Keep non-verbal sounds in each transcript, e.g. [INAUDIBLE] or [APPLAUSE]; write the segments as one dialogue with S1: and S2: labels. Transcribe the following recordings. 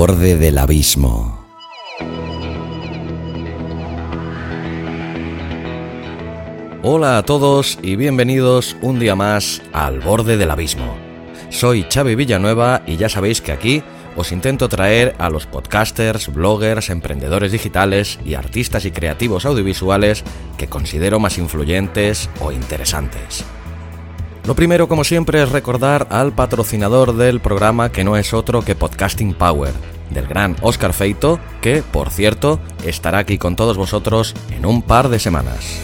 S1: Borde del abismo. Hola a todos y bienvenidos un día más al borde del abismo. Soy Xavi Villanueva y ya sabéis que aquí os intento traer a los podcasters, bloggers, emprendedores digitales y artistas y creativos audiovisuales que considero más influyentes o interesantes. Lo primero, como siempre, es recordar al patrocinador del programa que no es otro que Podcasting Power, del gran Oscar Feito, que, por cierto, estará aquí con todos vosotros en un par de semanas.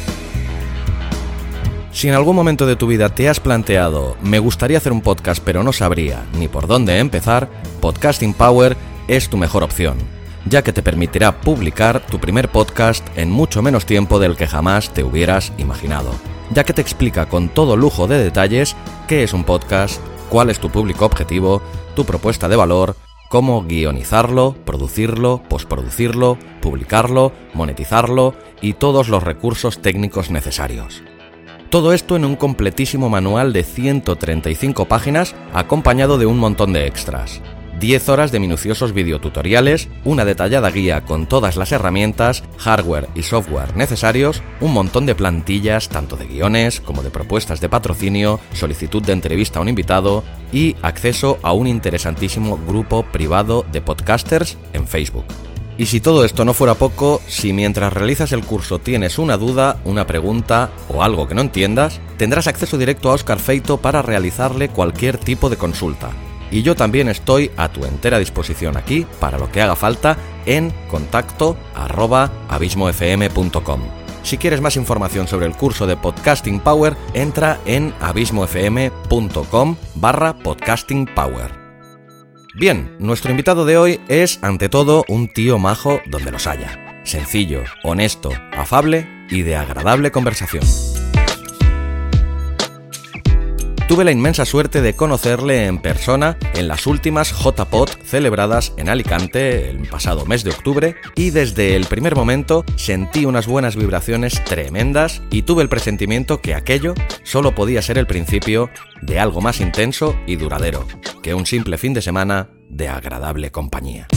S1: Si en algún momento de tu vida te has planteado, me gustaría hacer un podcast pero no sabría ni por dónde empezar, Podcasting Power es tu mejor opción, ya que te permitirá publicar tu primer podcast en mucho menos tiempo del que jamás te hubieras imaginado, ya que te explica con todo lujo de detalles qué es un podcast, cuál es tu público objetivo, tu propuesta de valor, cómo guionizarlo, producirlo, postproducirlo, publicarlo, monetizarlo y todos los recursos técnicos necesarios. Todo esto en un completísimo manual de 135 páginas acompañado de un montón de extras. 10 horas de minuciosos videotutoriales, una detallada guía con todas las herramientas, hardware y software necesarios, un montón de plantillas tanto de guiones como de propuestas de patrocinio, solicitud de entrevista a un invitado y acceso a un interesantísimo grupo privado de podcasters en Facebook. Y si todo esto no fuera poco, si mientras realizas el curso tienes una duda, una pregunta o algo que no entiendas, tendrás acceso directo a Oscar Feito para realizarle cualquier tipo de consulta. Y yo también estoy a tu entera disposición aquí para lo que haga falta en contacto abismofm.com. Si quieres más información sobre el curso de Podcasting Power, entra en abismofm.com barra podcasting power. Bien, nuestro invitado de hoy es, ante todo, un tío majo donde los haya. Sencillo, honesto, afable y de agradable conversación. Tuve la inmensa suerte de conocerle en persona en las últimas JPOT celebradas en Alicante el pasado mes de octubre y desde el primer momento sentí unas buenas vibraciones tremendas y tuve el presentimiento que aquello solo podía ser el principio de algo más intenso y duradero que un simple fin de semana de agradable compañía.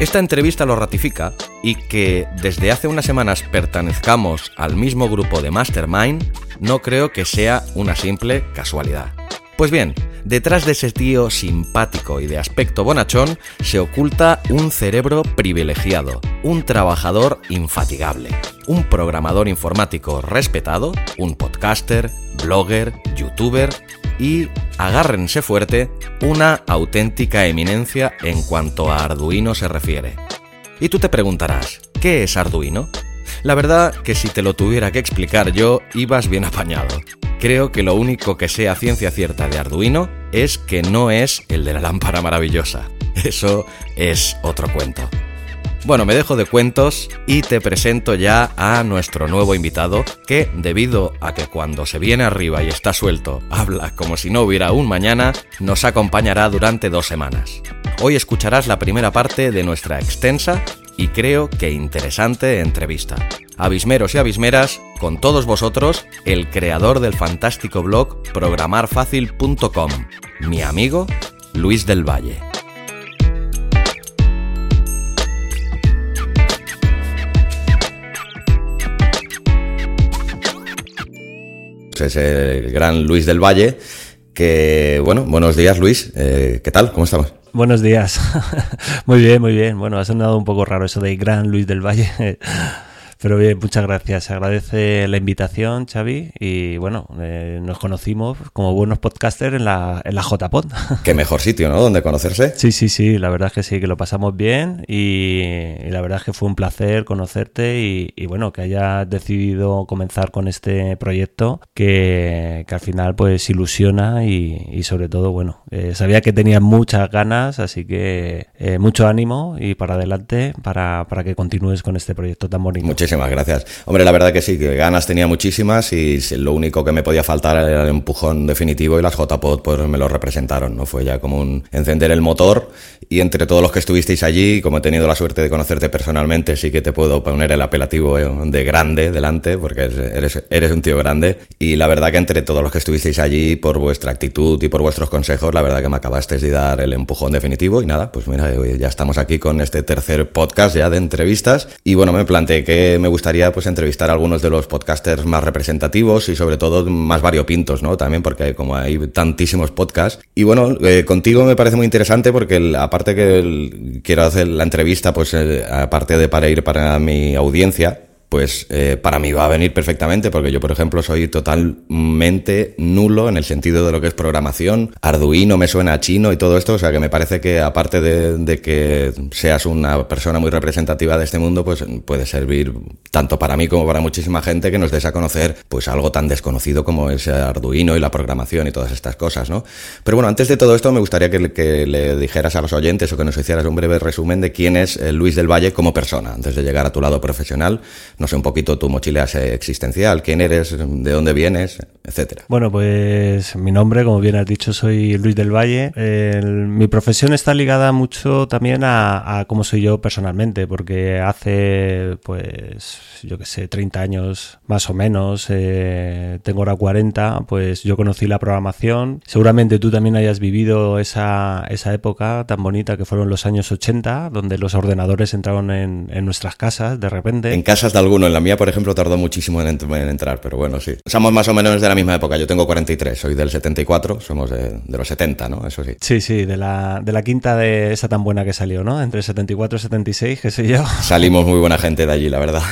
S1: Esta entrevista lo ratifica y que desde hace unas semanas pertenezcamos al mismo grupo de Mastermind no creo que sea una simple casualidad. Pues bien, detrás de ese tío simpático y de aspecto bonachón se oculta un cerebro privilegiado, un trabajador infatigable, un programador informático respetado, un podcaster, blogger, youtuber y, agárrense fuerte, una auténtica eminencia en cuanto a Arduino se refiere. Y tú te preguntarás, ¿qué es Arduino? La verdad que si te lo tuviera que explicar yo, ibas bien apañado. Creo que lo único que sé a ciencia cierta de Arduino es que no es el de la lámpara maravillosa. Eso es otro cuento. Bueno, me dejo de cuentos y te presento ya a nuestro nuevo invitado que, debido a que cuando se viene arriba y está suelto, habla como si no hubiera un mañana, nos acompañará durante dos semanas. Hoy escucharás la primera parte de nuestra extensa y creo que interesante entrevista. Abismeros y abismeras, con todos vosotros, el creador del fantástico blog programarfacil.com, mi amigo Luis del Valle. Es el gran Luis del Valle, que, bueno, buenos días Luis, eh, ¿qué tal? ¿Cómo estamos?
S2: Buenos días. [LAUGHS] muy bien, muy bien. Bueno, ha sonado un poco raro eso de Gran Luis del Valle. [LAUGHS] Pero bien, muchas gracias. Se agradece la invitación, Xavi. Y bueno, eh, nos conocimos como buenos podcasters en la, en la JPod. [LAUGHS]
S1: Qué mejor sitio, ¿no? Donde conocerse.
S2: Sí, sí, sí. La verdad es que sí, que lo pasamos bien. Y, la verdad es que fue un placer conocerte y, bueno, que hayas decidido comenzar con este proyecto que, que al final pues ilusiona y, sobre todo, bueno, eh, sabía que tenías muchas ganas, así que eh, mucho ánimo y para adelante para, para que continúes con este proyecto tan bonito.
S1: Muchísimas gracias. Hombre, la verdad que sí, que ganas tenía muchísimas y lo único que me podía faltar era el empujón definitivo y las JPod pues me lo representaron, ¿no? Fue ya como un encender el motor y entre todos los que estuvisteis allí, como he tenido la suerte de conocerte personalmente, sí que te puedo poner el apelativo eh, de grande delante, porque eres, eres un tío grande y la verdad que entre todos los que estuvisteis allí, por vuestra actitud y por vuestros consejos, la verdad que me acabasteis de dar el empujón definitivo y nada, pues mira, ya estamos aquí con este tercer podcast ya de entrevistas y bueno, me planteé que me gustaría pues entrevistar a algunos de los podcasters más representativos y sobre todo más variopintos, ¿no? También porque como hay tantísimos podcasts y bueno, eh, contigo me parece muy interesante porque aparte que quiero hacer la entrevista pues eh, aparte de para ir para mi audiencia pues eh, para mí va a venir perfectamente, porque yo, por ejemplo, soy totalmente nulo en el sentido de lo que es programación. Arduino me suena a chino y todo esto, o sea que me parece que aparte de, que seas una persona muy representativa de este mundo, pues puede servir tanto para mí como para muchísima gente que nos des a conocer pues algo tan desconocido como es Arduino y la programación y todas estas cosas, ¿no? Pero bueno, antes de todo esto me gustaría que, que le dijeras a los oyentes o que nos hicieras un breve resumen de quién es eh, Luis del Valle como persona, antes de llegar a tu lado profesional no sé, un poquito tu mochila existencial, quién eres, de dónde vienes, etcétera.
S2: Bueno, pues mi nombre, como bien has dicho, soy Luis del Valle. mi profesión está ligada mucho también a, cómo soy yo personalmente, porque hace, pues, yo qué sé, 30 años más o menos, eh, tengo ahora 40, pues yo conocí la programación. Seguramente tú también hayas vivido esa, esa época tan bonita que fueron los años 80, donde los ordenadores entraron en, en nuestras casas de repente.
S1: En casas de alguno. En la mía, por ejemplo, tardó muchísimo en, entrar, pero bueno, sí. Somos más o menos de la misma época. Yo tengo 43, soy del 74, somos de, los 70, ¿no? Eso sí.
S2: Sí, sí, de la, de la quinta de esa tan buena que salió, ¿no? Entre 74 y 76, qué sé yo. [LAUGHS]
S1: Salimos muy buena gente de allí, la verdad.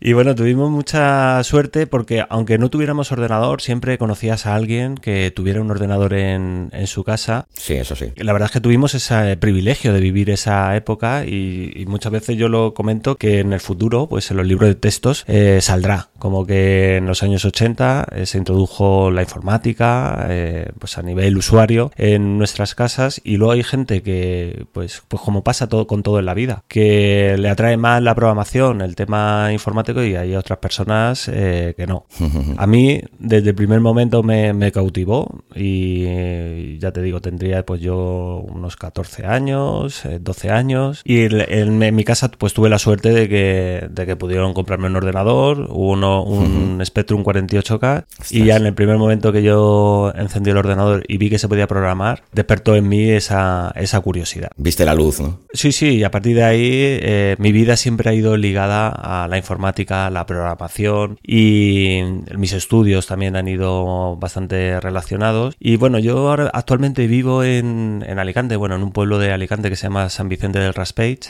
S2: Y bueno, tuvimos mucha suerte porque aunque no tuviéramos ordenador, siempre conocías a alguien que tuviera un ordenador en, en su casa.
S1: Sí, eso sí.
S2: La verdad es que tuvimos ese privilegio de vivir esa época y, y muchas veces yo lo comento que en el futuro, pues en los libro de textos eh, saldrá. Como que en los años 80 eh, se introdujo la informática eh, pues a nivel usuario en nuestras casas y luego hay gente que, pues, pues como pasa todo con todo en la vida, que le atrae más la programación, el tema informático y hay otras personas que no. [LAUGHS] A mí desde el primer momento me, cautivó y ya te digo, tendría pues yo unos 14 años, 12 años y en, mi casa pues tuve la suerte de que, de que pudieron comprarme un ordenador, uno, un Spectrum 48K y ya en el primer momento que yo encendí el ordenador y vi que se podía programar, despertó en mí esa, esa curiosidad.
S1: Viste la luz, ¿no?
S2: Sí, sí, y a partir de ahí eh, mi vida siempre ha ido ligada a la informática, la programación y mis estudios también han ido bastante relacionados. Y bueno, yo ahora actualmente vivo en, en Alicante, bueno, en un pueblo de Alicante que se llama San Vicente del Raspage,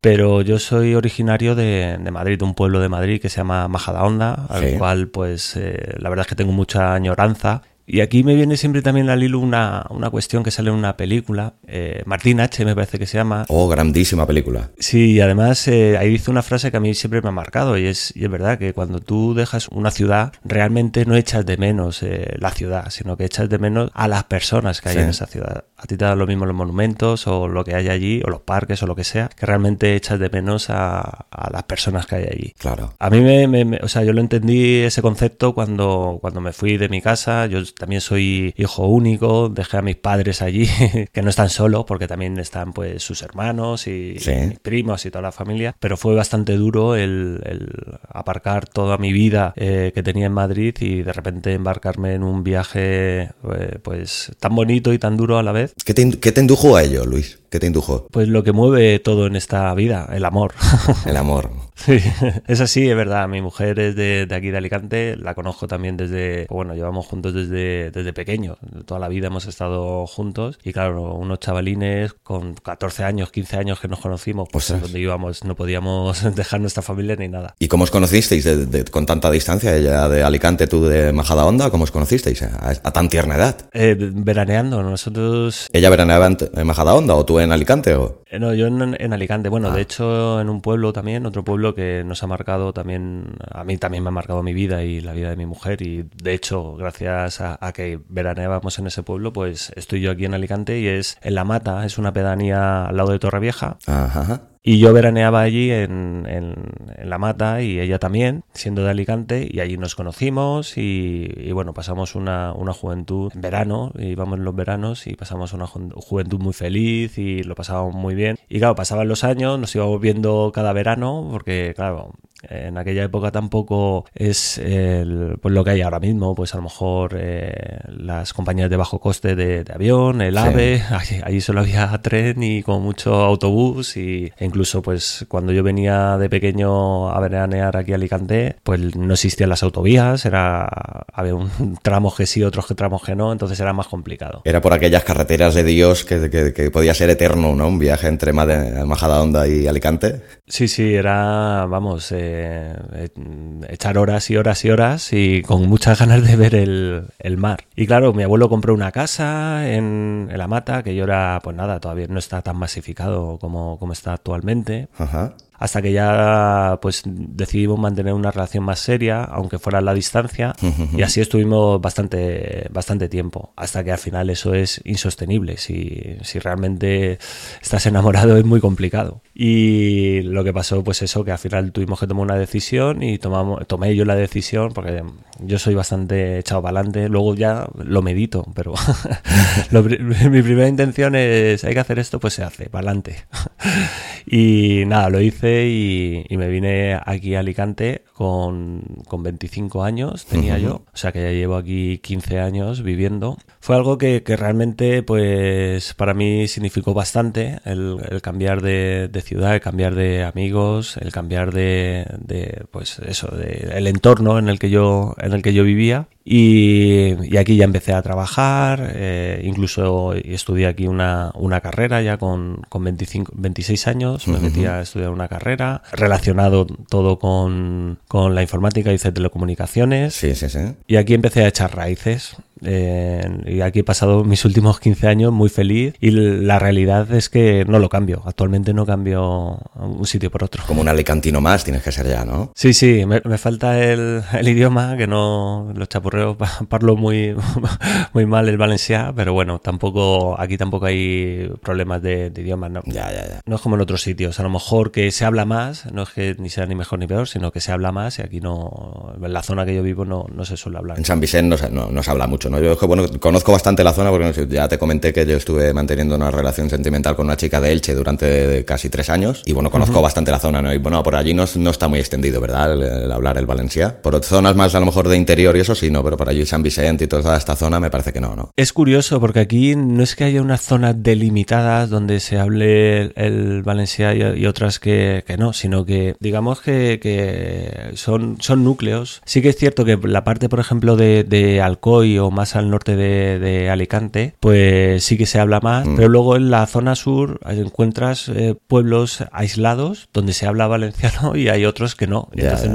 S2: pero yo soy originario de, de Madrid, un pueblo de Madrid que se llama Majadahonda, al cual pues eh, la verdad es que tengo mucha añoranza y aquí me viene siempre también al hilo una, una cuestión que sale en una película, eh, Martín H. me parece que se llama.
S1: Oh, grandísima película.
S2: Sí, y además eh, ahí dice una frase que a mí siempre me ha marcado y es, y es verdad que cuando tú dejas una ciudad, realmente no echas de menos eh, la ciudad, sino que echas de menos a las personas que hay en esa ciudad. A ti te dan lo mismo los monumentos o lo que hay allí, o los parques o lo que sea, que realmente echas de menos a, a las personas que hay allí.
S1: Claro.
S2: A mí me, me, o sea, yo lo entendí ese concepto cuando, cuando me fui de mi casa, yo también soy hijo único, dejé a mis padres allí, [LAUGHS] que no están solos, porque también están pues sus hermanos y, mis primos y toda la familia, pero fue bastante duro el, aparcar toda mi vida eh, que tenía en Madrid y de repente embarcarme en un viaje eh, pues tan bonito y tan duro a la vez.
S1: ¿Qué te, qué te indujo a ello, Luis? ¿Qué te indujo?
S2: Pues lo que mueve todo en esta vida, el amor. [LAUGHS]
S1: El amor.
S2: Sí, es así, es verdad. Mi mujer es de, aquí de Alicante, la conozco también desde, bueno, llevamos juntos desde, desde pequeño. Toda la vida hemos estado juntos y claro, unos chavalines con 14 años, 15 años que nos conocimos, pues donde íbamos no podíamos [LAUGHS] dejar nuestra familia ni nada.
S1: ¿Y cómo os conocisteis con tanta distancia? Ella de Alicante, tú de Majadahonda, ¿cómo os conocisteis a, tan tierna edad?
S2: Eh, veraneando, nosotros...
S1: ¿Ella veraneaba en Majadahonda o tú en Alicante? O?
S2: Eh, no, yo en, Alicante. Bueno, de ah. hecho en un pueblo también, otro pueblo que nos ha marcado también, a mí también me ha marcado mi vida y la vida de mi mujer y de hecho gracias a, que veraneábamos en ese pueblo, pues estoy yo aquí en Alicante y es en La Mata, es una pedanía al lado de Torrevieja. Ajá. Y yo veraneaba allí en, en, La Mata y ella también, siendo de Alicante, y allí nos conocimos y, bueno, pasamos una, una, juventud en verano, íbamos en los veranos y pasamos una juventud muy feliz y lo pasábamos muy bien. Y claro, pasaban los años, nos íbamos viendo cada verano, porque claro, en aquella época tampoco es pues lo que hay ahora mismo, pues a lo mejor eh, las compañías de bajo coste de, avión, el AVE, [LAUGHS] allí, solo había tren y como mucho autobús y e incluso pues cuando yo venía de pequeño a veranear aquí a Alicante, pues no existían las autovías, era había un [LAUGHS] tramo que sí, otros que tramos que no, entonces era más complicado.
S1: Era por aquellas carreteras de Dios que, podía ser eterno, ¿no? Un viaje entre Majadahonda y Alicante.
S2: Sí, sí, era, vamos, eh, eh, echar horas y horas y horas y con muchas ganas de ver el, mar. Y claro, mi abuelo compró una casa en, La Mata, que yo era, pues nada, todavía no está tan masificado como, como está actualmente. Ajá hasta que ya pues decidimos mantener una relación más seria, aunque fuera a la distancia, y así estuvimos bastante, bastante tiempo, hasta que al final eso es insostenible, si, si realmente estás enamorado es muy complicado. Y lo que pasó pues eso, que al final tuvimos que tomar una decisión y tomamos, tomé yo la decisión, porque yo soy bastante echado para adelante, luego ya lo medito, pero [LAUGHS] [LAUGHS] mi primera intención es, hay que hacer esto, pues se hace, para adelante. [LAUGHS] y nada, lo hice y, me vine aquí a Alicante con, con 25 años, tenía yo, o sea que ya llevo aquí 15 años viviendo. Fue algo que, que realmente, pues, para mí significó bastante el, cambiar de, ciudad, el cambiar de amigos, el cambiar de, de pues, eso, de, el entorno en el que yo, en el que yo vivía. Y, aquí ya empecé a trabajar, eh, incluso estudié aquí una, una carrera ya con, con 25, 26 años, me metí a estudiar una carrera, relacionado todo con, con la informática, hice telecomunicaciones.
S1: Sí, sí, sí.
S2: Y aquí empecé a echar raíces. Eh, y aquí he pasado mis últimos 15 años muy feliz y la realidad es que no lo cambio. Actualmente no cambio un sitio por otro.
S1: Como un alicantino más tienes que ser ya, ¿no?
S2: Sí, sí, me, falta el, el, idioma, que no los chapurreos [LAUGHS] parlo muy, [LAUGHS] muy mal el valenciano, pero bueno, tampoco aquí tampoco hay problemas de, de idiomas, ¿no?
S1: Ya, ya, ya.
S2: No es como en otros sitios. A lo mejor que se habla más, no es que ni sea ni mejor ni peor, sino que se habla más y aquí no, en la zona que yo vivo no, no se suele hablar.
S1: En San Vicente no se, no se habla mucho yo bueno, conozco bastante la zona porque ya te comenté que yo estuve manteniendo una relación sentimental con una chica de Elche durante casi tres años y bueno, conozco bastante la zona, ¿no? Y bueno, por allí no, no está muy extendido, ¿verdad? El, hablar el valencià. Por zonas más a lo mejor de interior y eso sí, no, pero por allí San Vicente y toda esta zona me parece que no, ¿no?
S2: Es curioso porque aquí no es que haya unas zonas delimitadas donde se hable el, valencià y, otras que, que, no, sino que digamos que, que, son, son núcleos. Sí que es cierto que la parte, por ejemplo, de, de Alcoy o más al norte de, Alicante, pues sí que se habla más, mm. pero luego en la zona sur encuentras eh, pueblos aislados donde se habla valenciano [LAUGHS] y hay otros que no. Entonces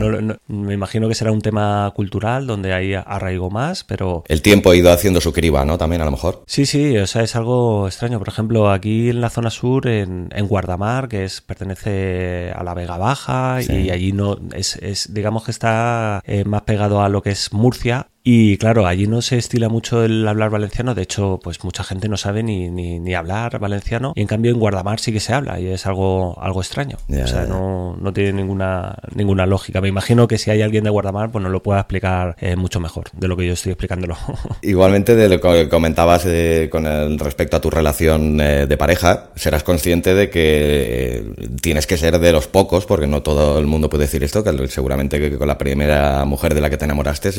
S2: me imagino que será un tema cultural donde hay arraigo más, pero...
S1: El tiempo ha ido haciendo su criba, ¿no? También a lo mejor.
S2: Sí, sí, o sea, es algo extraño. Por ejemplo, aquí en la zona sur, en, Guardamar, que es pertenece a la Vega Baja y allí no es, es digamos que está eh, más pegado a lo que es Murcia, y claro, allí no se estila mucho el hablar valenciano, de hecho, pues mucha gente no sabe ni, ni, hablar valenciano, y en cambio en Guardamar sí que se habla, y es algo, algo extraño. o sea, no, no, tiene ninguna, ninguna lógica. Me imagino que si hay alguien de Guardamar, pues nos lo pueda explicar eh, mucho mejor de lo que yo estoy explicándolo. [LAUGHS]
S1: Igualmente, de lo que comentabas eh, con el, respecto a tu relación eh, de pareja, serás consciente de que tienes que ser de los pocos, porque no todo el mundo puede decir esto, que seguramente que con la primera mujer de la que te enamoraste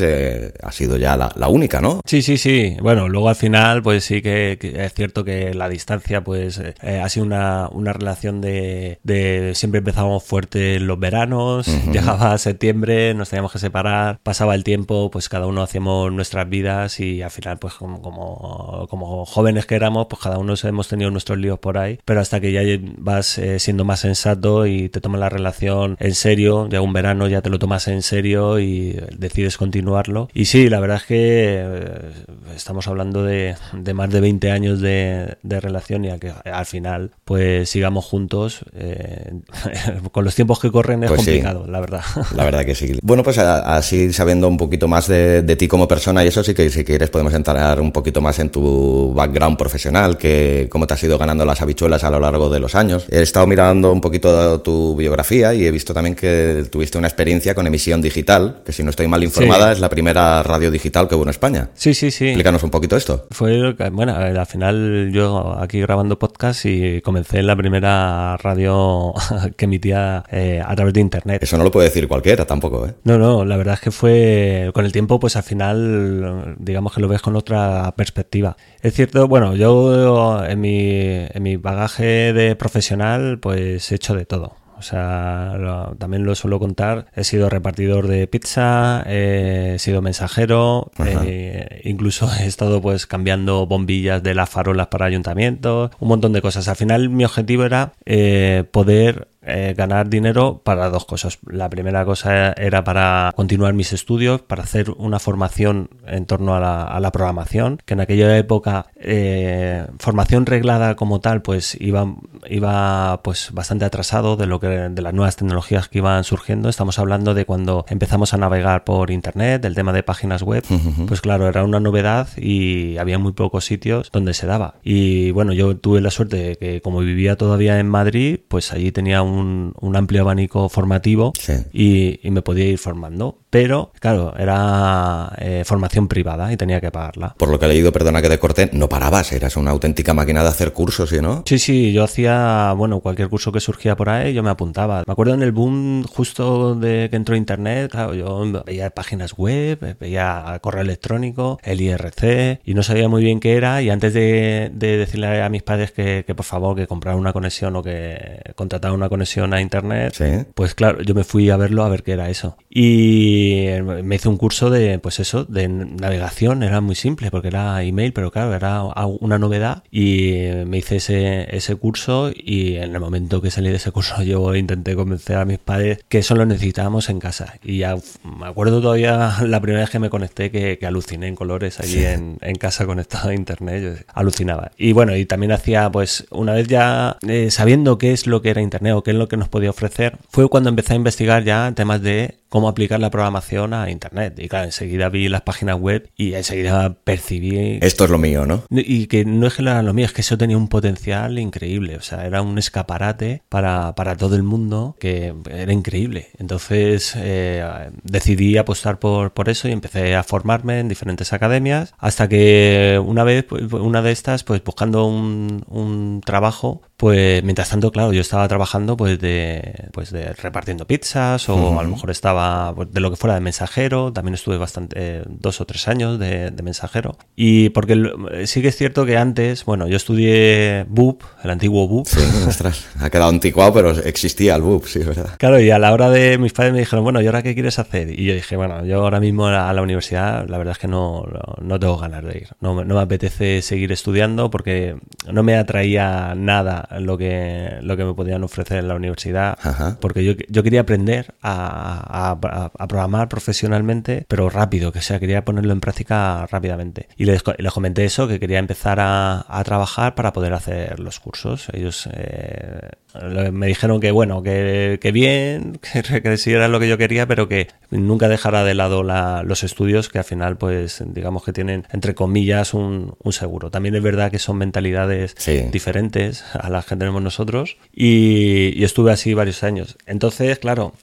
S1: sido ya la, única, ¿no?
S2: Sí, sí, sí. Bueno, luego al final, pues sí que, es cierto que la distancia, pues eh, ha sido una, una relación de, de, siempre empezábamos fuerte los veranos, llegaba septiembre, nos teníamos que separar, pasaba el tiempo, pues cada uno hacíamos nuestras vidas y al final, pues como, como, como jóvenes que éramos, pues cada uno hemos tenido nuestros líos por ahí, pero hasta que ya vas eh, siendo más sensato y te tomas la relación en serio, ya un verano ya te lo tomas en serio y decides continuarlo. Y sí, la verdad es que eh, estamos hablando de, más de 20 años de, relación y a que al final pues sigamos juntos. Eh, [LAUGHS] con los tiempos que corren es pues complicado, la verdad.
S1: La verdad que sí. Bueno, pues así sabiendo un poquito más de, ti como persona y eso sí que si quieres podemos entrar un poquito más en tu background profesional, que cómo te has ido ganando las habichuelas a lo largo de los años. He estado mirando un poquito tu biografía y he visto también que tuviste una experiencia con emisión digital, que si no estoy mal informada es la primera radio digital que hubo en España.
S2: Sí, sí, sí.
S1: Explícanos un poquito esto.
S2: Fue, bueno, al final yo aquí grabando podcast y comencé en la primera radio [LAUGHS] que emitía eh, a través de internet.
S1: Eso no lo puede decir cualquiera tampoco, ¿eh?
S2: No, no, la verdad es que fue con el tiempo, pues al final, digamos que lo ves con otra perspectiva. Es cierto, bueno, yo en mi, en mi bagaje de profesional, pues he hecho de todo. O sea, también lo suelo contar. He sido repartidor de pizza, he sido mensajero, eh, incluso he estado pues cambiando bombillas de las farolas para ayuntamientos, un montón de cosas. Al final mi objetivo era eh, poder eh, ganar dinero para dos cosas. La primera cosa era para continuar mis estudios, para hacer una formación en torno a la, programación, que en aquella época eh, formación reglada como tal, pues iba, iba pues bastante atrasado de lo que de las nuevas tecnologías que iban surgiendo. Estamos hablando de cuando empezamos a navegar por internet, del tema de páginas web, pues claro, era una novedad y había muy pocos sitios donde se daba. Y bueno, yo tuve la suerte de que como vivía todavía en Madrid, pues allí tenía un un, amplio abanico formativo y, me podía ir formando. Pero, claro, era eh, formación privada y tenía que pagarla.
S1: Por lo que he leído, perdona que te corté, no parabas, eras una auténtica máquina de hacer cursos, ¿sí no?
S2: Sí, sí, yo hacía, bueno, cualquier curso que surgía por ahí, yo me apuntaba. Me acuerdo en el boom justo de que entró Internet, claro, yo veía páginas web, veía correo electrónico, el IRC, y no sabía muy bien qué era, y antes de, decirle a mis padres que, que por favor que compraran una conexión o que contrataran una conexión, a internet, pues claro, yo me fui a verlo a ver qué era eso. Y me hice un curso de, pues eso, de navegación, era muy simple porque era email, pero claro, era una novedad y me hice ese, ese curso y en el momento que salí de ese curso [LAUGHS] yo intenté convencer a mis padres que eso lo necesitábamos en casa. Y ya me acuerdo todavía [LAUGHS] la primera vez que me conecté que, aluciné en colores allí en, en, casa conectado a internet, yo alucinaba. Y bueno, y también hacía pues una vez ya eh, sabiendo qué es lo que era internet o qué es lo que nos podía ofrecer, fue cuando empecé a investigar ya temas de cómo aplicar la programación a Internet. Y claro, enseguida vi las páginas web y enseguida percibí...
S1: Esto es lo mío, ¿no?
S2: Y que no es que era lo mío, es que eso tenía un potencial increíble. O sea, era un escaparate para, para todo el mundo que era increíble. Entonces eh, decidí apostar por, por eso y empecé a formarme en diferentes academias hasta que una vez, pues, una de estas, pues buscando un, un trabajo, pues mientras tanto, claro, yo estaba trabajando pues de, pues de repartiendo pizzas o a lo mejor estaba pues, de lo que fuera de mensajero, también estuve bastante, dos o tres años de, mensajero. Y porque sí que es cierto que antes, bueno, yo estudié BUP, el antiguo BUP.
S1: Sí, ha quedado anticuado, pero existía el BUP, sí, verdad.
S2: Claro, y a la hora de mis padres me dijeron, bueno, ¿y ahora qué quieres hacer? Y yo dije, bueno, yo ahora mismo a la universidad, la verdad es que no, no tengo ganas de ir. No, no me apetece seguir estudiando porque no me atraía nada lo que, lo que me podían ofrecer en la universidad. Porque yo, yo quería aprender a a, programar profesionalmente, pero rápido, que sea, quería ponerlo en práctica rápidamente. Y les, comenté eso, que quería empezar a, trabajar para poder hacer los cursos. Ellos eh, me dijeron que bueno, que, bien, [LAUGHS] que, que sí era lo que yo quería, pero que nunca dejara de lado los estudios, que al final, pues, digamos que tienen, entre comillas, un, seguro. También es verdad que son mentalidades diferentes a las que tenemos nosotros y estuve así varios años. Entonces, claro,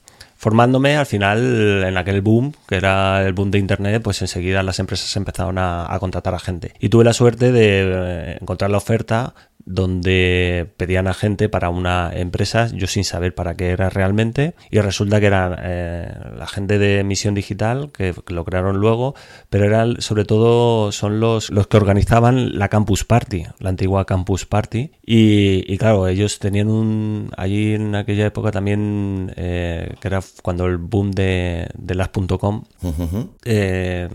S2: formándome, al final, en aquel boom, que era el boom de Internet, pues enseguida las empresas empezaron a, contratar a gente. Y tuve la suerte de eh, encontrar la oferta donde pedían a gente para una empresa, yo sin saber para qué era realmente, y resulta que era eh, la gente de Misión Digital, que, lo crearon luego, pero eran sobre todo son los, los que organizaban la Campus Party, la antigua Campus Party, y, claro, ellos tenían un, allí en aquella época también, eh, era cuando el boom de, de las.com, eh,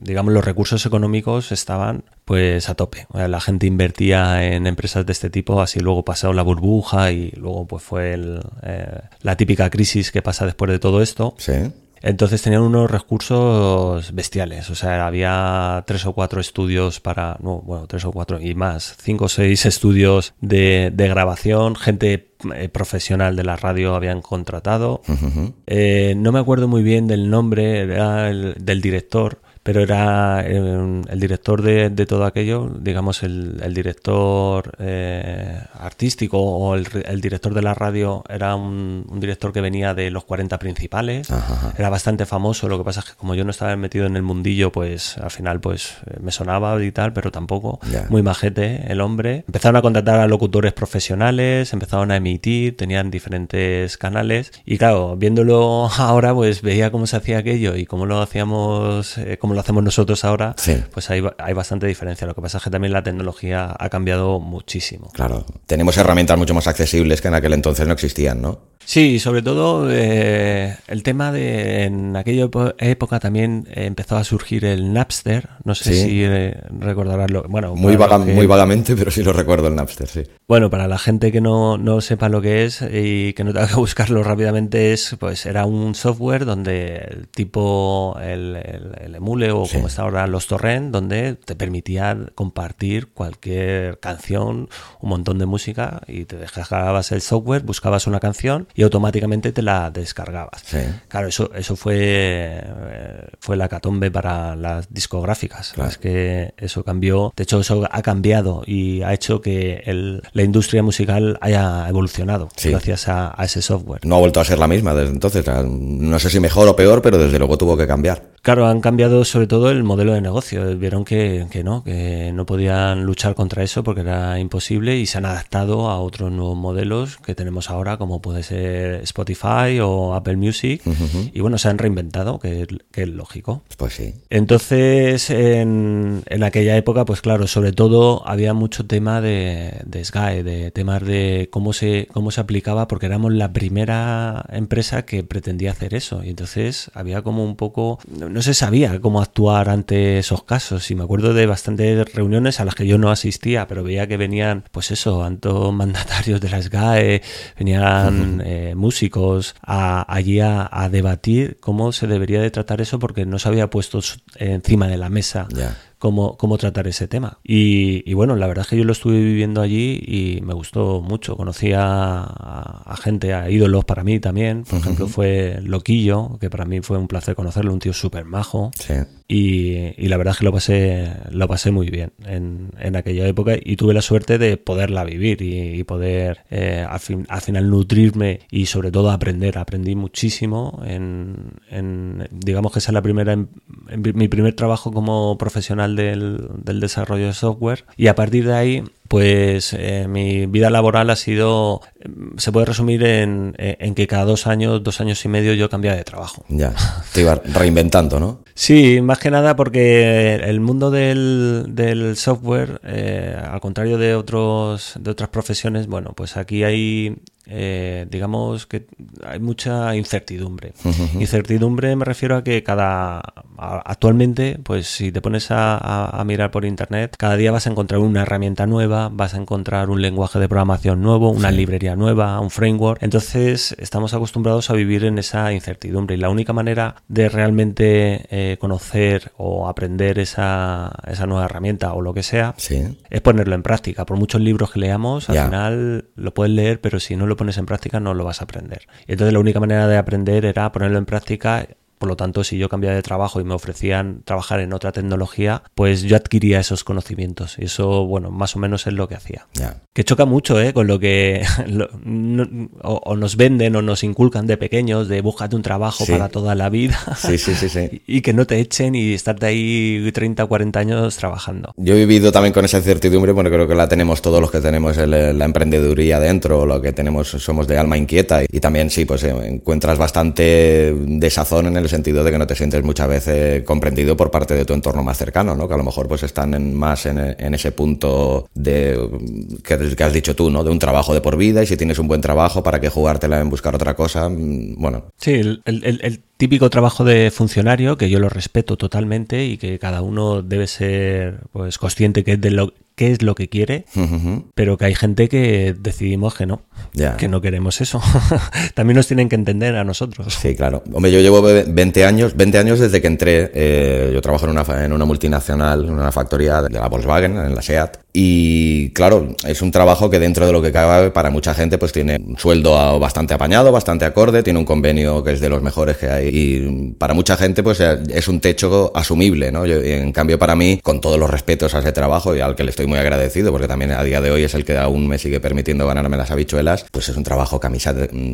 S2: digamos, los recursos económicos estaban pues a tope. La gente invertía en empresas de este tipo, así luego pasó la burbuja y luego pues fue eh, la típica crisis que pasa después de todo esto.
S1: Sí.
S2: Entonces tenían unos recursos bestiales, o sea, había tres o cuatro estudios para, no, bueno, tres o cuatro y más, cinco o seis estudios de, grabación, gente eh, profesional de la radio habían contratado. Eh, no me acuerdo muy bien del nombre, era el, del director, pero era eh, el director de, todo aquello, digamos, el, director eh, artístico o el, director de la radio era un, director que venía de los 40 principales, era bastante famoso, lo que pasa es que como yo no estaba metido en el mundillo, pues al final pues eh, me sonaba y tal, pero tampoco, muy majete el hombre. Empezaron a contratar a locutores profesionales, empezaron a emitir, tenían diferentes canales. Y claro, viéndolo [LAUGHS] ahora pues veía cómo se hacía aquello y cómo lo hacíamos, cómo hacemos nosotros ahora, pues hay, hay bastante diferencia. Lo que pasa es que también la tecnología ha cambiado muchísimo.
S1: Claro, tenemos herramientas mucho más accesibles que en aquel entonces no existían, ¿no?
S2: Sí, sobre todo eh, el tema de en aquella época también empezó a surgir el Napster. No sé si eh, recordarás lo bueno
S1: muy, muy vagamente, pero sí lo recuerdo el Napster, sí.
S2: Bueno, para la gente que no, no sepa lo que es y que no tenga que [LAUGHS] buscarlo rápidamente es pues era un software donde el tipo el, el, emule o como está ahora los torrent donde te permitía compartir cualquier canción, un montón de música y te dejabas el software, buscabas una canción y automáticamente te la descargabas. Claro, eso, eso fue, eh, fue la catombe para las discográficas. Es que eso cambió, de hecho eso ha cambiado y ha hecho que el, la industria musical haya evolucionado gracias a, ese software.
S1: No ha vuelto a ser la misma desde entonces. No sé si mejor o peor, pero desde luego tuvo que cambiar.
S2: Claro, han cambiado sobre todo el modelo de negocio. Vieron que, que no, que no podían luchar contra eso porque era imposible y se han adaptado a otros nuevos modelos que tenemos ahora, como puede ser Spotify o Apple Music. Y bueno, se han reinventado, que, es lógico.
S1: Pues sí.
S2: Entonces, en, aquella época, pues claro, sobre todo había mucho tema de, de Sky, de temas de cómo se, cómo se aplicaba, porque éramos la primera empresa que pretendía hacer eso. Y entonces había como un poco, no se sabía cómo actuar ante esos casos. Y me acuerdo de bastantes reuniones a las que yo no asistía, pero veía que venían, pues eso, tanto [LAUGHS] mandatarios de la SGAE, venían eh, músicos allí a, debatir cómo se debería de tratar eso porque no se había puesto encima de la mesa cómo, cómo tratar ese tema. Y, bueno, la verdad es que yo lo estuve viviendo allí y me gustó mucho. Conocí a, gente, a ídolos para mí también. Por ejemplo, fue Loquillo, que para mí fue un placer conocerlo, un tío súper majo. Y, la verdad es que lo pasé, lo pasé muy bien en, en, aquella época y tuve la suerte de poderla vivir y, poder eh, al, final nutrirme y sobre todo aprender. Aprendí muchísimo en, digamos que esa es la primera, mi primer trabajo como profesional del, desarrollo de software y a partir de ahí pues eh, mi vida laboral ha sido, se puede resumir en, en, que cada dos años, dos años y medio yo cambiaba de trabajo.
S1: Ya, te iba reinventando, ¿no?
S2: Sí, más que nada porque el mundo del, del software, eh, al contrario de, otros, de otras profesiones, bueno, pues aquí hay eh, digamos que hay mucha incertidumbre. Incertidumbre me refiero a que cada actualmente, pues si te pones a, mirar por internet, cada día vas a encontrar una herramienta nueva, vas a encontrar un lenguaje de programación nuevo, una librería nueva, un framework. Entonces estamos acostumbrados a vivir en esa incertidumbre y la única manera de realmente eh, conocer o aprender esa, esa, nueva herramienta o lo que sea es ponerlo en práctica. Por muchos libros que leamos, al final lo puedes leer, pero si no lo pones en práctica no lo vas a aprender. Y entonces la única manera de aprender era ponerlo en práctica Por lo tanto, si yo cambiaba de trabajo y me ofrecían trabajar en otra tecnología, pues yo adquiría esos conocimientos. Y eso, bueno, más o menos es lo que hacía. Que choca mucho, ¿eh? Con lo que [LAUGHS] o, nos venden o nos inculcan de pequeños, de búscate un trabajo para toda la vida.
S1: Sí, sí, sí, sí. [LAUGHS]
S2: y que no te echen y estarte ahí 30 o 40 años trabajando.
S1: Yo he vivido también con esa incertidumbre, bueno, creo que la tenemos todos los que tenemos la emprendeduría dentro, lo que tenemos, somos de alma inquieta. Y también, sí, pues eh, encuentras bastante desazón en el sentido de que no te sientes muchas veces comprendido por parte de tu entorno más cercano, ¿no? Que a lo mejor pues están más en, ese punto de que, has dicho tú, ¿no? De un trabajo de por vida y si tienes un buen trabajo, ¿para qué jugártela en buscar otra cosa? Mm, bueno.
S2: Sí, el, el típico trabajo de funcionario que yo lo respeto totalmente y que cada uno debe ser pues consciente que es de lo qué es lo que quiere, pero que hay gente que decidimos que no, que no queremos eso. [LAUGHS] También nos tienen que entender a nosotros.
S1: Sí, claro. Hombre, yo llevo 20 años, 20 años desde que entré. Eh, yo trabajo en una, en una multinacional, en una factoría de la Volkswagen, en la SEAT. Y claro, es un trabajo que dentro de lo que cabe para mucha gente pues tiene un sueldo bastante apañado, bastante acorde, tiene un convenio que es de los mejores que hay y para mucha gente pues es un techo asumible, ¿no? en cambio para mí, con todos los respetos a ese trabajo y al que le estoy muy agradecido porque también a día de hoy es el que aún me sigue permitiendo ganarme las habichuelas, pues es un trabajo que a mí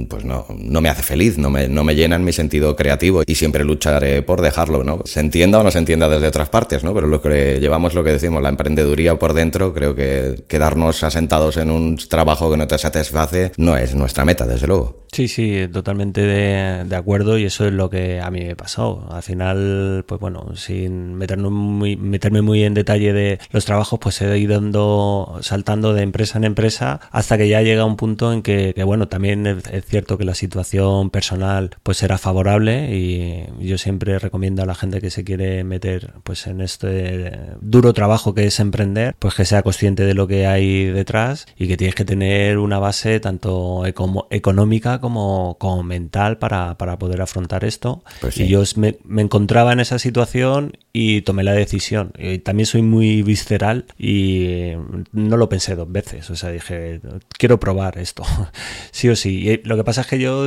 S1: pues no, no me hace feliz, no me, no me llena en mi sentido creativo y siempre lucharé por dejarlo, ¿no? Se entienda o no se entienda desde otras partes, ¿no? Pero lo que llevamos lo que decimos, la emprendeduría por dentro, creo que quedarnos asentados en un trabajo que no te satisface no es nuestra meta, desde luego.
S2: Sí, sí, totalmente de, acuerdo y eso es lo que a mí me pasó. Al final, pues bueno, sin meterme muy, meterme muy en detalle de los trabajos, pues he ido saltando de empresa en empresa hasta que ya llega un punto en que, bueno, también es, cierto que la situación personal pues será favorable y yo siempre recomiendo a la gente que se quiere meter pues en este duro trabajo que es emprender, pues que sea consciente de lo que hay detrás y que tienes que tener una base tanto económica como, como mental para, para poder afrontar esto. Pues y yo me, me, encontraba en esa situación y tomé la decisión. Y también soy muy visceral y no lo pensé dos veces. O sea, dije, quiero probar esto, [LAUGHS] sí o sí. Y lo que pasa es que yo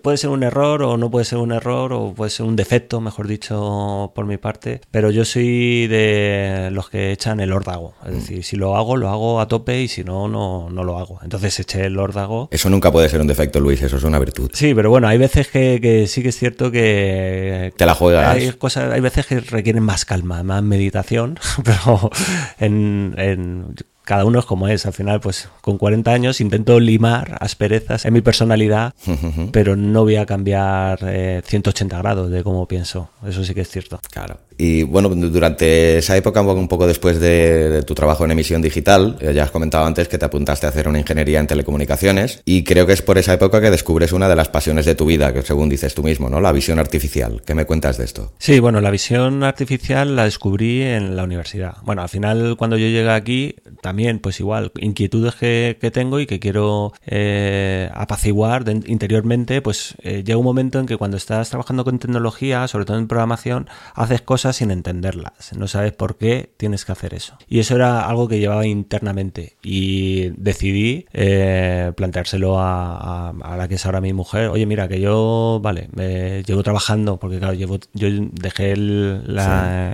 S2: Puede ser un error o no puede ser un error o puede ser un defecto, mejor dicho, por mi parte, pero yo soy de los que echan el órdago. Es decir, si lo hago, lo hago a tope y si no, no, no lo hago. Entonces eché el órdago.
S1: Eso nunca puede ser un defecto, Luis, eso es una virtud.
S2: Sí, pero bueno, hay veces que, sí que es cierto que...
S1: Te la juegas.
S2: Hay, cosas, hay veces que requieren más calma, más meditación, [LAUGHS] pero en, en cada uno es como es. Al final, pues con 40 años intento limar asperezas en mi personalidad, [LAUGHS] pero no voy a cambiar 180 eh, grados de cómo pienso. Eso sí que es cierto.
S1: Claro. Y bueno, durante esa época, un poco después de, tu trabajo en emisión digital, eh, ya has comentado antes que te apuntaste a hacer una ingeniería en telecomunicaciones y creo que es por esa época que descubres una de las pasiones de tu vida, que según dices tú mismo, ¿no? La visión artificial. ¿Qué me cuentas de esto?
S2: Sí, bueno, la visión artificial la descubrí en la universidad. Bueno, al final cuando yo llegué aquí, también pues igual, inquietudes que, tengo y que quiero eh, apaciguar interiormente, pues eh, llega un momento en que cuando estás trabajando con tecnología, sobre todo en programación, haces cosas sin entenderlas, no sabes por qué tienes que hacer eso. Y eso era algo que llevaba internamente. Y decidí eh, planteárselo a, la que es ahora mi mujer, oye mira que yo, vale, me llevo trabajando, porque claro, llevo, yo dejé el,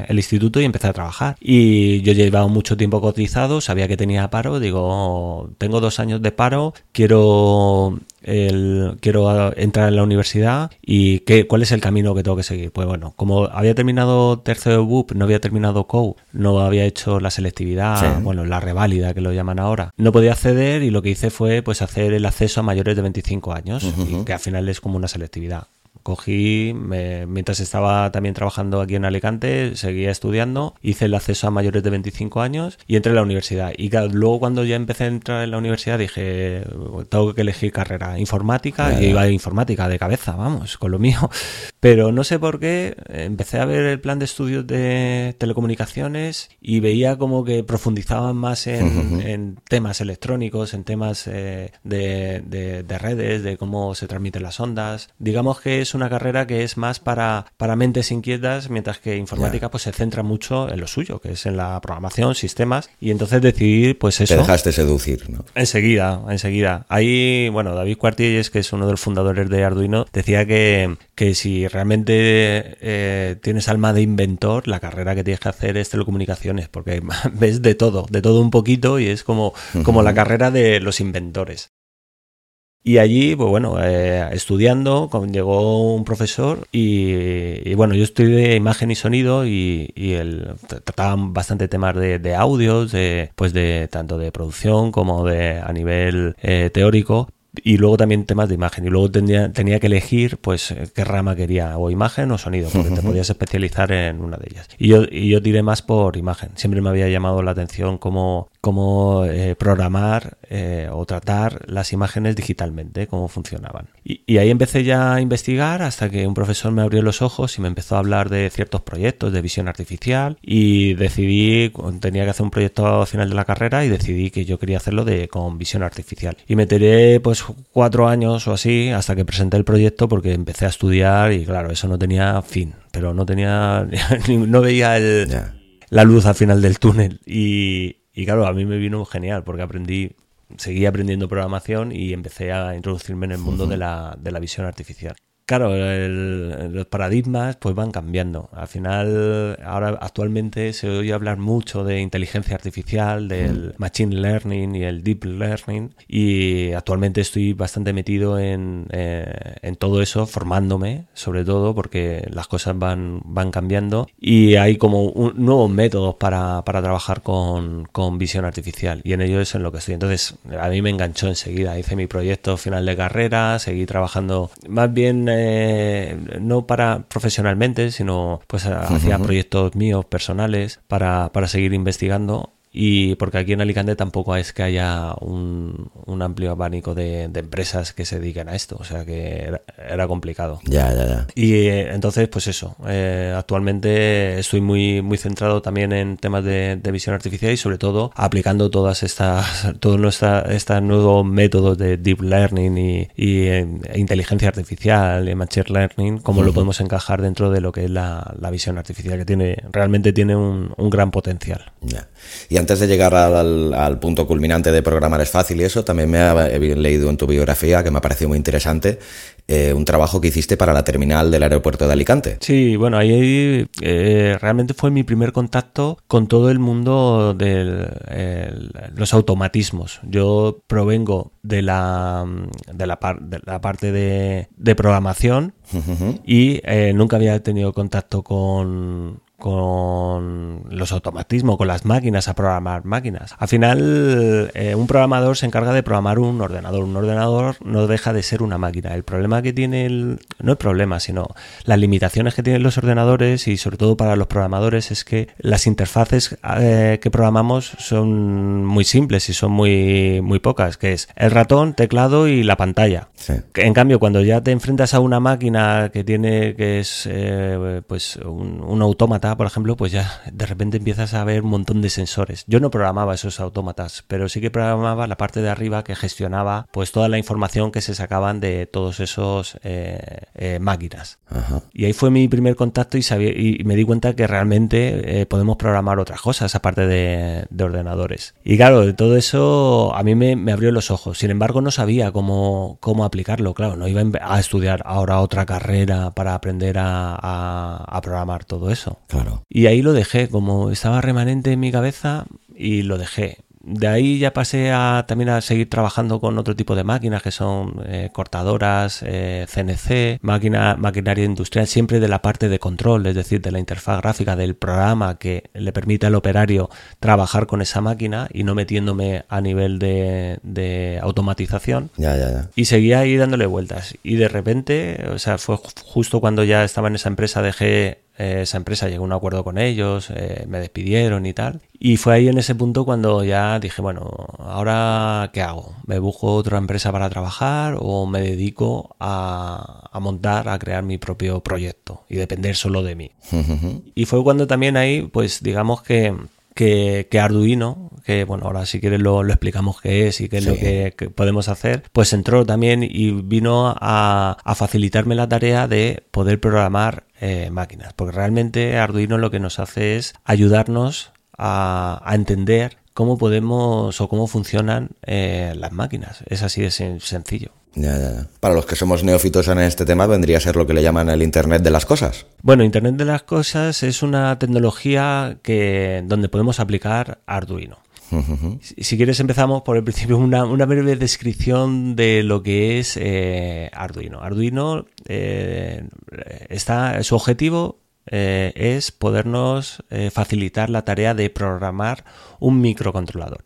S2: el instituto y empecé a trabajar. Y yo llevaba mucho tiempo cotizado, sabía que tenía paro, digo, tengo dos años de paro, quiero el, quiero entrar en la universidad y qué, cuál es el camino que tengo que seguir. Pues bueno, como había terminado tercero BUP, no había terminado COU, no había hecho la selectividad, bueno, la reválida que lo llaman ahora, no podía acceder y lo que hice fue pues hacer el acceso a mayores de 25 años, que al final es como una selectividad cogí, mientras estaba también trabajando aquí en Alicante, seguía estudiando, hice el acceso a mayores de 25 años y entré a la universidad. Y luego cuando ya empecé a entrar en la universidad dije, tengo que elegir carrera informática y iba a informática de cabeza, vamos, con lo mío. [LAUGHS] Pero no sé por qué, empecé a ver el plan de estudios de telecomunicaciones y veía como que profundizaban más en, temas electrónicos, en temas eh, de, de redes, de cómo se transmiten las ondas. Digamos que es una carrera que es más para, para mentes inquietas, mientras que informática pues se centra mucho en lo suyo, que es en la programación, sistemas, y entonces decidí pues eso.
S1: Te dejaste seducir, ¿no?
S2: Enseguida, enseguida. Ahí, bueno, David Cuartilles, que es uno de los fundadores de Arduino, decía que, que si realmente eh, tienes alma de inventor, la carrera que tienes que hacer es telecomunicaciones, porque [LAUGHS] ves de todo, de todo un poquito y es como, como la carrera de los inventores. Y allí, pues bueno, eh, estudiando, llegó un profesor y, bueno, yo estudié imagen y sonido y, el, trataban bastante temas de, de, audios, de, pues de tanto de producción como de a nivel eh, teórico, y luego también temas de imagen. Y luego tenía, tenía que elegir pues qué rama quería, o imagen o sonido, porque te podías especializar en una de ellas. Y yo, y yo tiré más por imagen. Siempre me había llamado la atención cómo, cómo eh, programar eh, o tratar las imágenes digitalmente, cómo funcionaban. Y, ahí empecé ya a investigar hasta que un profesor me abrió los ojos y me empezó a hablar de ciertos proyectos de visión artificial y decidí, tenía que hacer un proyecto al final de la carrera y decidí que yo quería hacerlo de, con visión artificial. Y me tiré pues cuatro años o así hasta que presenté el proyecto porque empecé a estudiar y claro, eso no tenía fin, pero no tenía, [LAUGHS] no veía el, la luz al final del túnel y, y claro, a mí me vino genial porque aprendí, seguí aprendiendo programación y empecé a introducirme en el mundo de la, de la visión artificial. Claro, los paradigmas pues van cambiando. Al final, ahora actualmente se oye hablar mucho de inteligencia artificial, del machine learning y el deep learning. Y actualmente estoy bastante metido en, eh, en todo eso, formándome, sobre todo, porque las cosas van, van cambiando. Y hay como un, nuevos métodos para, para trabajar con, con, visión artificial. Y en ello es en lo que estoy. Entonces, a mí me enganchó enseguida. Hice mi proyecto final de carrera, seguí trabajando más bien eh, no para profesionalmente, sino pues hacía proyectos míos personales para, para seguir investigando y porque aquí en Alicante tampoco es que haya un, amplio abanico de, empresas que se dediquen a esto, o sea que era, complicado.
S1: Ya, ya, ya.
S2: Y eh, entonces, pues eso, eh, actualmente estoy muy, muy centrado también en temas de, visión artificial y sobre todo aplicando todas estas, [LAUGHS] todos estos nuevos métodos de deep learning y, eh, inteligencia artificial y machine learning, cómo lo podemos encajar dentro de lo que es la, visión artificial, que tiene realmente tiene un, gran potencial.
S1: Ya. Y antes de llegar al, punto culminante de programar es fácil y eso, también me he leído en tu biografía, que me ha parecido muy interesante, eh, un trabajo que hiciste para la terminal del aeropuerto de Alicante.
S2: Sí, bueno, ahí eh, realmente fue mi primer contacto con todo el mundo de los automatismos. Yo provengo de la, de la, de la parte de, programación y eh, nunca había tenido contacto con, con los automatismos, con las máquinas, a programar máquinas. Al final, eh, un programador se encarga de programar un ordenador. Un ordenador no deja de ser una máquina. El problema que tiene, el, no el problema, sino las limitaciones que tienen los ordenadores y sobre todo para los programadores es que las interfaces eh, que programamos son muy simples y son muy, muy pocas, que es el ratón, teclado y la pantalla. En cambio, cuando ya te enfrentas a una máquina que tiene, que es eh, pues un, un autómata, por ejemplo, pues ya de repente empiezas a ver un montón de sensores. Yo no programaba esos autómatas, pero sí que programaba la parte de arriba que gestionaba pues toda la información que se sacaban de todos esos eh, eh, máquinas. Y ahí fue mi primer contacto y, sabía, y me di cuenta que realmente eh, podemos programar otras cosas aparte de, ordenadores. Y claro, de todo eso a mí me, abrió los ojos. Sin embargo, no sabía cómo, cómo aplicarlo. Claro, no iba a estudiar ahora otra carrera para aprender a, programar todo eso. Y ahí lo dejé, como estaba remanente en mi cabeza y lo dejé de ahí ya pasé a también a seguir trabajando con otro tipo de máquinas que son eh, cortadoras, CNC, eh, máquina, maquinaria industrial, siempre de la parte de control, es decir, de la interfaz gráfica del programa que le permite al operario trabajar con esa máquina y no metiéndome a nivel de, de automatización.
S1: Ya, ya, ya.
S2: Y seguía ahí dándole vueltas. Y de repente, o sea, fue justo cuando ya estaba en esa empresa, dejé eh, esa empresa llegó a un acuerdo con ellos, eh, me despidieron y tal. Y fue ahí en ese punto cuando ya dije, bueno, ¿ahora qué hago? ¿Me busco otra empresa para trabajar o me dedico a, a montar, a crear mi propio proyecto y depender solo de mí? [LAUGHS] y fue cuando también ahí, pues digamos que que, Arduino, que bueno, ahora si quieres lo, explicamos qué es y qué es lo que, podemos hacer, pues entró también y vino a, facilitarme la tarea de poder programar eh, máquinas, porque realmente Arduino lo que nos hace es ayudarnos a, entender cómo podemos o cómo funcionan eh, las máquinas. Es así de sencillo.
S1: Para los que somos neófitos en este tema, vendría a ser lo que le llaman el Internet de las cosas.
S2: Bueno, Internet de las cosas es una tecnología que, donde podemos aplicar Arduino. Si quieres empezamos por el principio [LAUGHS] una, breve descripción de lo que es eh, Arduino. Arduino eh, está su objetivo eh, es podernos facilitar la tarea de programar un microcontrolador.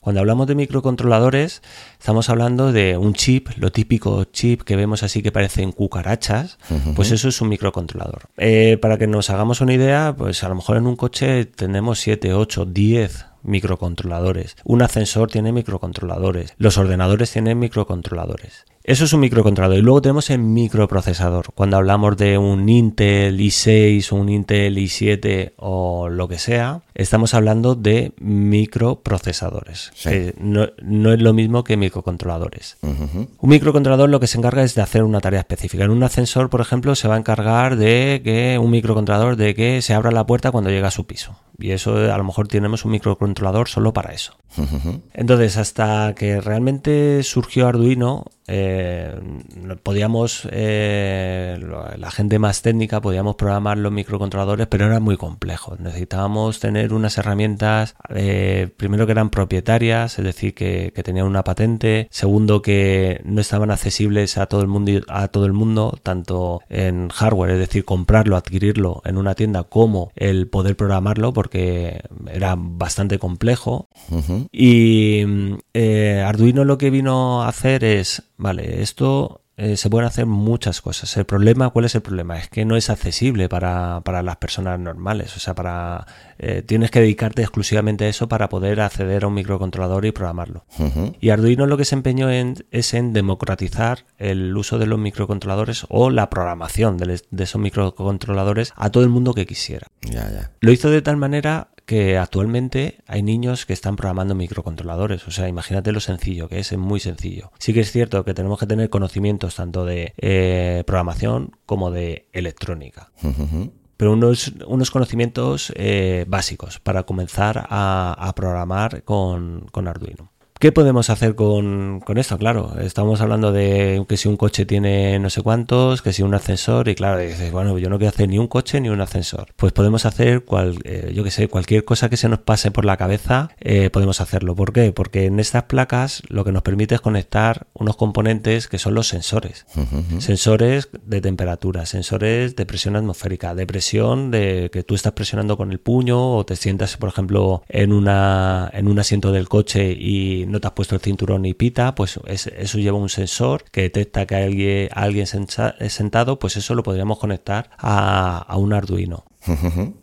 S2: Cuando hablamos de microcontroladores, estamos hablando de un chip, lo típico chip que vemos así que parecen cucarachas, pues eso es un microcontrolador. Eh, para que nos hagamos una idea, pues a lo mejor en un coche tenemos 7, 8, 10 microcontroladores. Un ascensor tiene microcontroladores. Los ordenadores tienen microcontroladores. Eso es un microcontrolador. Y luego tenemos el microprocesador. Cuando hablamos de un Intel i6, un Intel i7 o lo que sea, estamos hablando de microprocesadores. no, es lo mismo que microcontroladores. Un microcontrolador lo que se encarga es de hacer una tarea específica. En un ascensor, por ejemplo, se va a encargar de que un microcontrolador de que se abra la puerta cuando llega a su piso. Y eso a lo mejor tenemos un microcontrolador solo para eso. Entonces, hasta que realmente surgió Arduino, eh, podíamos, eh, la gente más técnica, podíamos programar los microcontroladores, pero era muy complejo. Necesitábamos tener unas herramientas, eh, primero que eran propietarias, es decir, que, tenían una patente. Segundo, que no estaban accesibles a todo el mundo, a todo el mundo, tanto en hardware, es decir, comprarlo, adquirirlo en una tienda, como el poder programarlo, porque era bastante complejo. Y Arduino lo que vino a hacer es Vale, esto eh, se pueden hacer muchas cosas. El problema, ¿cuál es el problema? Es que no es accesible para, las personas normales. O sea, para eh, tienes que dedicarte exclusivamente a eso para poder acceder a un microcontrolador y programarlo. Y Arduino lo que se empeñó en, es en democratizar el uso de los microcontroladores o la programación de, esos microcontroladores a todo el mundo que quisiera. Lo hizo de tal manera que actualmente hay niños que están programando microcontroladores. O sea, imagínate lo sencillo que es, es muy sencillo. Sí que es cierto que tenemos que tener conocimientos tanto de eh, programación como de electrónica. Pero unos, unos conocimientos eh, básicos para comenzar a, programar con Arduino. ¿Qué podemos hacer con, esto? Claro, estamos hablando de que si un coche tiene no sé cuántos, que si un ascensor, y claro, dices, bueno, yo no quiero hacer ni un coche ni un ascensor. Pues podemos hacer, cual, eh, yo que sé, cualquier cosa que se nos pase por la cabeza, eh, podemos hacerlo. ¿Por qué? Porque en estas placas lo que nos permite es conectar unos componentes que son los sensores. Sensores de temperatura, sensores de presión atmosférica, de presión de que tú estás presionando con el puño o te sientas, por ejemplo, en, una, en un asiento del coche y no te has puesto el cinturón y pita, pues eso lleva un sensor que detecta que hay alguien, sentado, pues eso lo podríamos conectar a, un Arduino.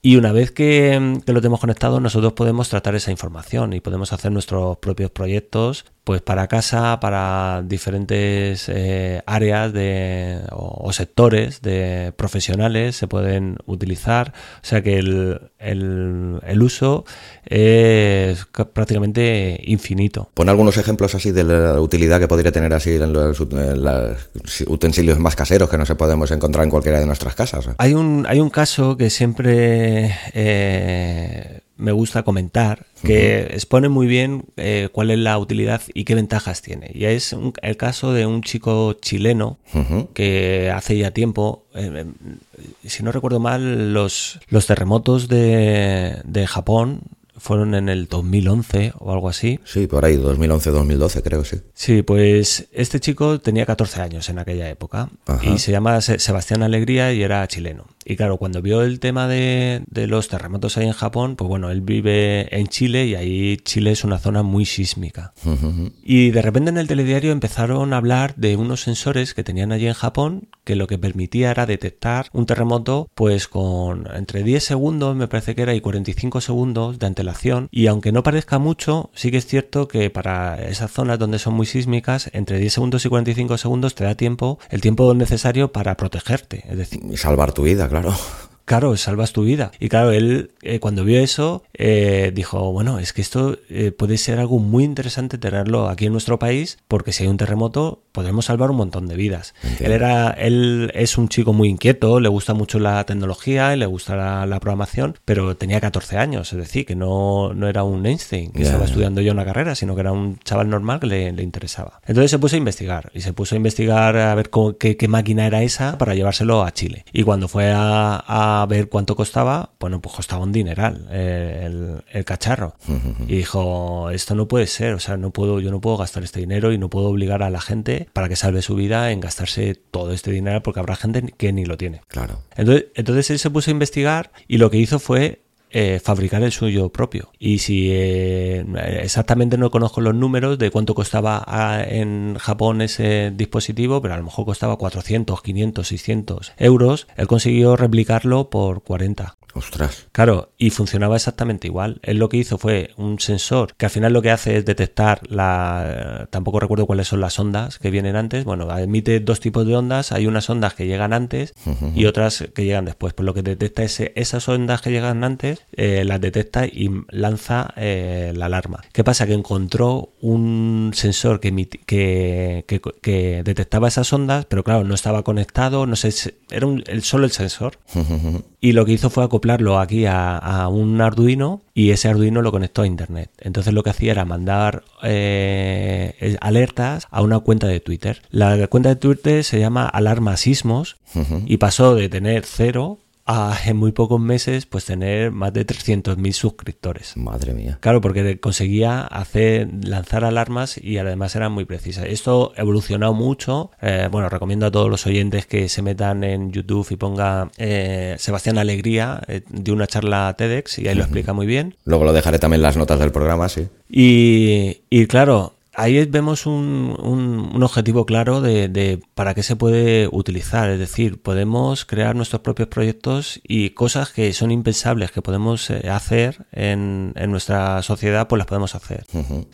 S2: Y una vez que, que, lo tenemos conectado, nosotros podemos tratar esa información y podemos hacer nuestros propios proyectos pues para casa, para diferentes eh, áreas de, o, sectores de profesionales se pueden utilizar. O sea que el, el, uso es prácticamente infinito.
S1: Pon algunos ejemplos así de la utilidad que podría tener así en los, utensilios más caseros que no se podemos encontrar en cualquiera de nuestras casas.
S2: Hay un, hay un caso que siempre... Eh, me gusta comentar, que expone muy bien eh, cuál es la utilidad y qué ventajas tiene. Y es el caso de un chico chileno que hace ya tiempo, eh, eh, si no recuerdo mal, los, los terremotos de, de Japón fueron en el 2011 o algo así.
S1: Sí, por ahí, 2011-2012 creo, sí.
S2: Sí, pues este chico tenía 14 años en aquella época y se llama Sebastián Alegría y era chileno. Y claro, cuando vio el tema de, los terremotos ahí en Japón, pues bueno, él vive en Chile y ahí Chile es una zona muy sísmica. Y de repente en el telediario empezaron a hablar de unos sensores que tenían allí en Japón que lo que permitía era detectar un terremoto pues con entre 10 segundos, me parece que era, y 45 segundos de antelación. Y aunque no parezca mucho, sí que es cierto que para esas zonas donde son muy sísmicas, entre 10 segundos y 45 segundos te da tiempo, el tiempo necesario para protegerte. Es decir,
S1: salvar tu vida, claro.
S2: Claro, salvas tu vida. Y claro, él eh, cuando vio eso eh, dijo, bueno, es que esto eh, puede ser algo muy interesante tenerlo aquí en nuestro país porque si hay un terremoto podremos salvar un montón de vidas. Él era, él es un chico muy inquieto, le gusta mucho la tecnología y le gusta la, programación, pero tenía 14 años, es decir, que no, no era un Einstein que estaba estudiando ya una carrera, sino que era un chaval normal que le, le, interesaba. Entonces se puso a investigar y se puso a investigar a ver qué, qué, máquina era esa para llevárselo a Chile. Y cuando fue a, a ver cuánto costaba, bueno, pues costaba un dineral eh, el, el cacharro. Y dijo, esto no puede ser, o sea, no puedo, yo no puedo gastar este dinero y no puedo obligar a la gente para que salve su vida en gastarse todo este dinero porque habrá gente que ni lo tiene.
S1: Claro.
S2: Entonces, entonces él se puso a investigar y lo que hizo fue eh, fabricar el suyo propio. Y si eh, exactamente no conozco los números de cuánto costaba ah, en Japón ese dispositivo, pero a lo mejor costaba 400, 500, 600 euros, él consiguió replicarlo por 40.
S1: Ostras.
S2: Claro, y funcionaba exactamente igual. Él lo que hizo fue un sensor que al final lo que hace es detectar la. Tampoco recuerdo cuáles son las ondas que vienen antes. Bueno, emite dos tipos de ondas. Hay unas ondas que llegan antes y otras que llegan después. Pues lo que detecta es esas ondas que llegan antes, eh, las detecta y lanza eh, la alarma. ¿Qué pasa? Que encontró un sensor que, que, que, detectaba esas ondas, pero claro, no estaba conectado, no sé, era el, solo el sensor. y lo que hizo fue acoplar aquí a, un Arduino y ese Arduino lo conectó a Internet. Entonces lo que hacía era mandar eh, alertas a una cuenta de Twitter. La cuenta de Twitter se llama Alarma Sismos y pasó de tener cero en muy pocos meses pues tener más de 300.000 suscriptores.
S1: Madre mía.
S2: Claro, porque conseguía hacer lanzar alarmas y además eran muy precisas. Esto ha evolucionado mucho. Eh, bueno, recomiendo a todos los oyentes que se metan en YouTube y ponga eh, Sebastián Alegría eh, de una charla TEDx y ahí lo explica muy bien.
S1: Luego lo dejaré también en las notas del programa, sí.
S2: Y, y claro, ahí vemos un, un, objetivo claro de, para qué se puede utilizar. Es decir, podemos crear nuestros propios proyectos y cosas que son impensables que podemos eh, hacer en, en nuestra sociedad, pues las podemos hacer.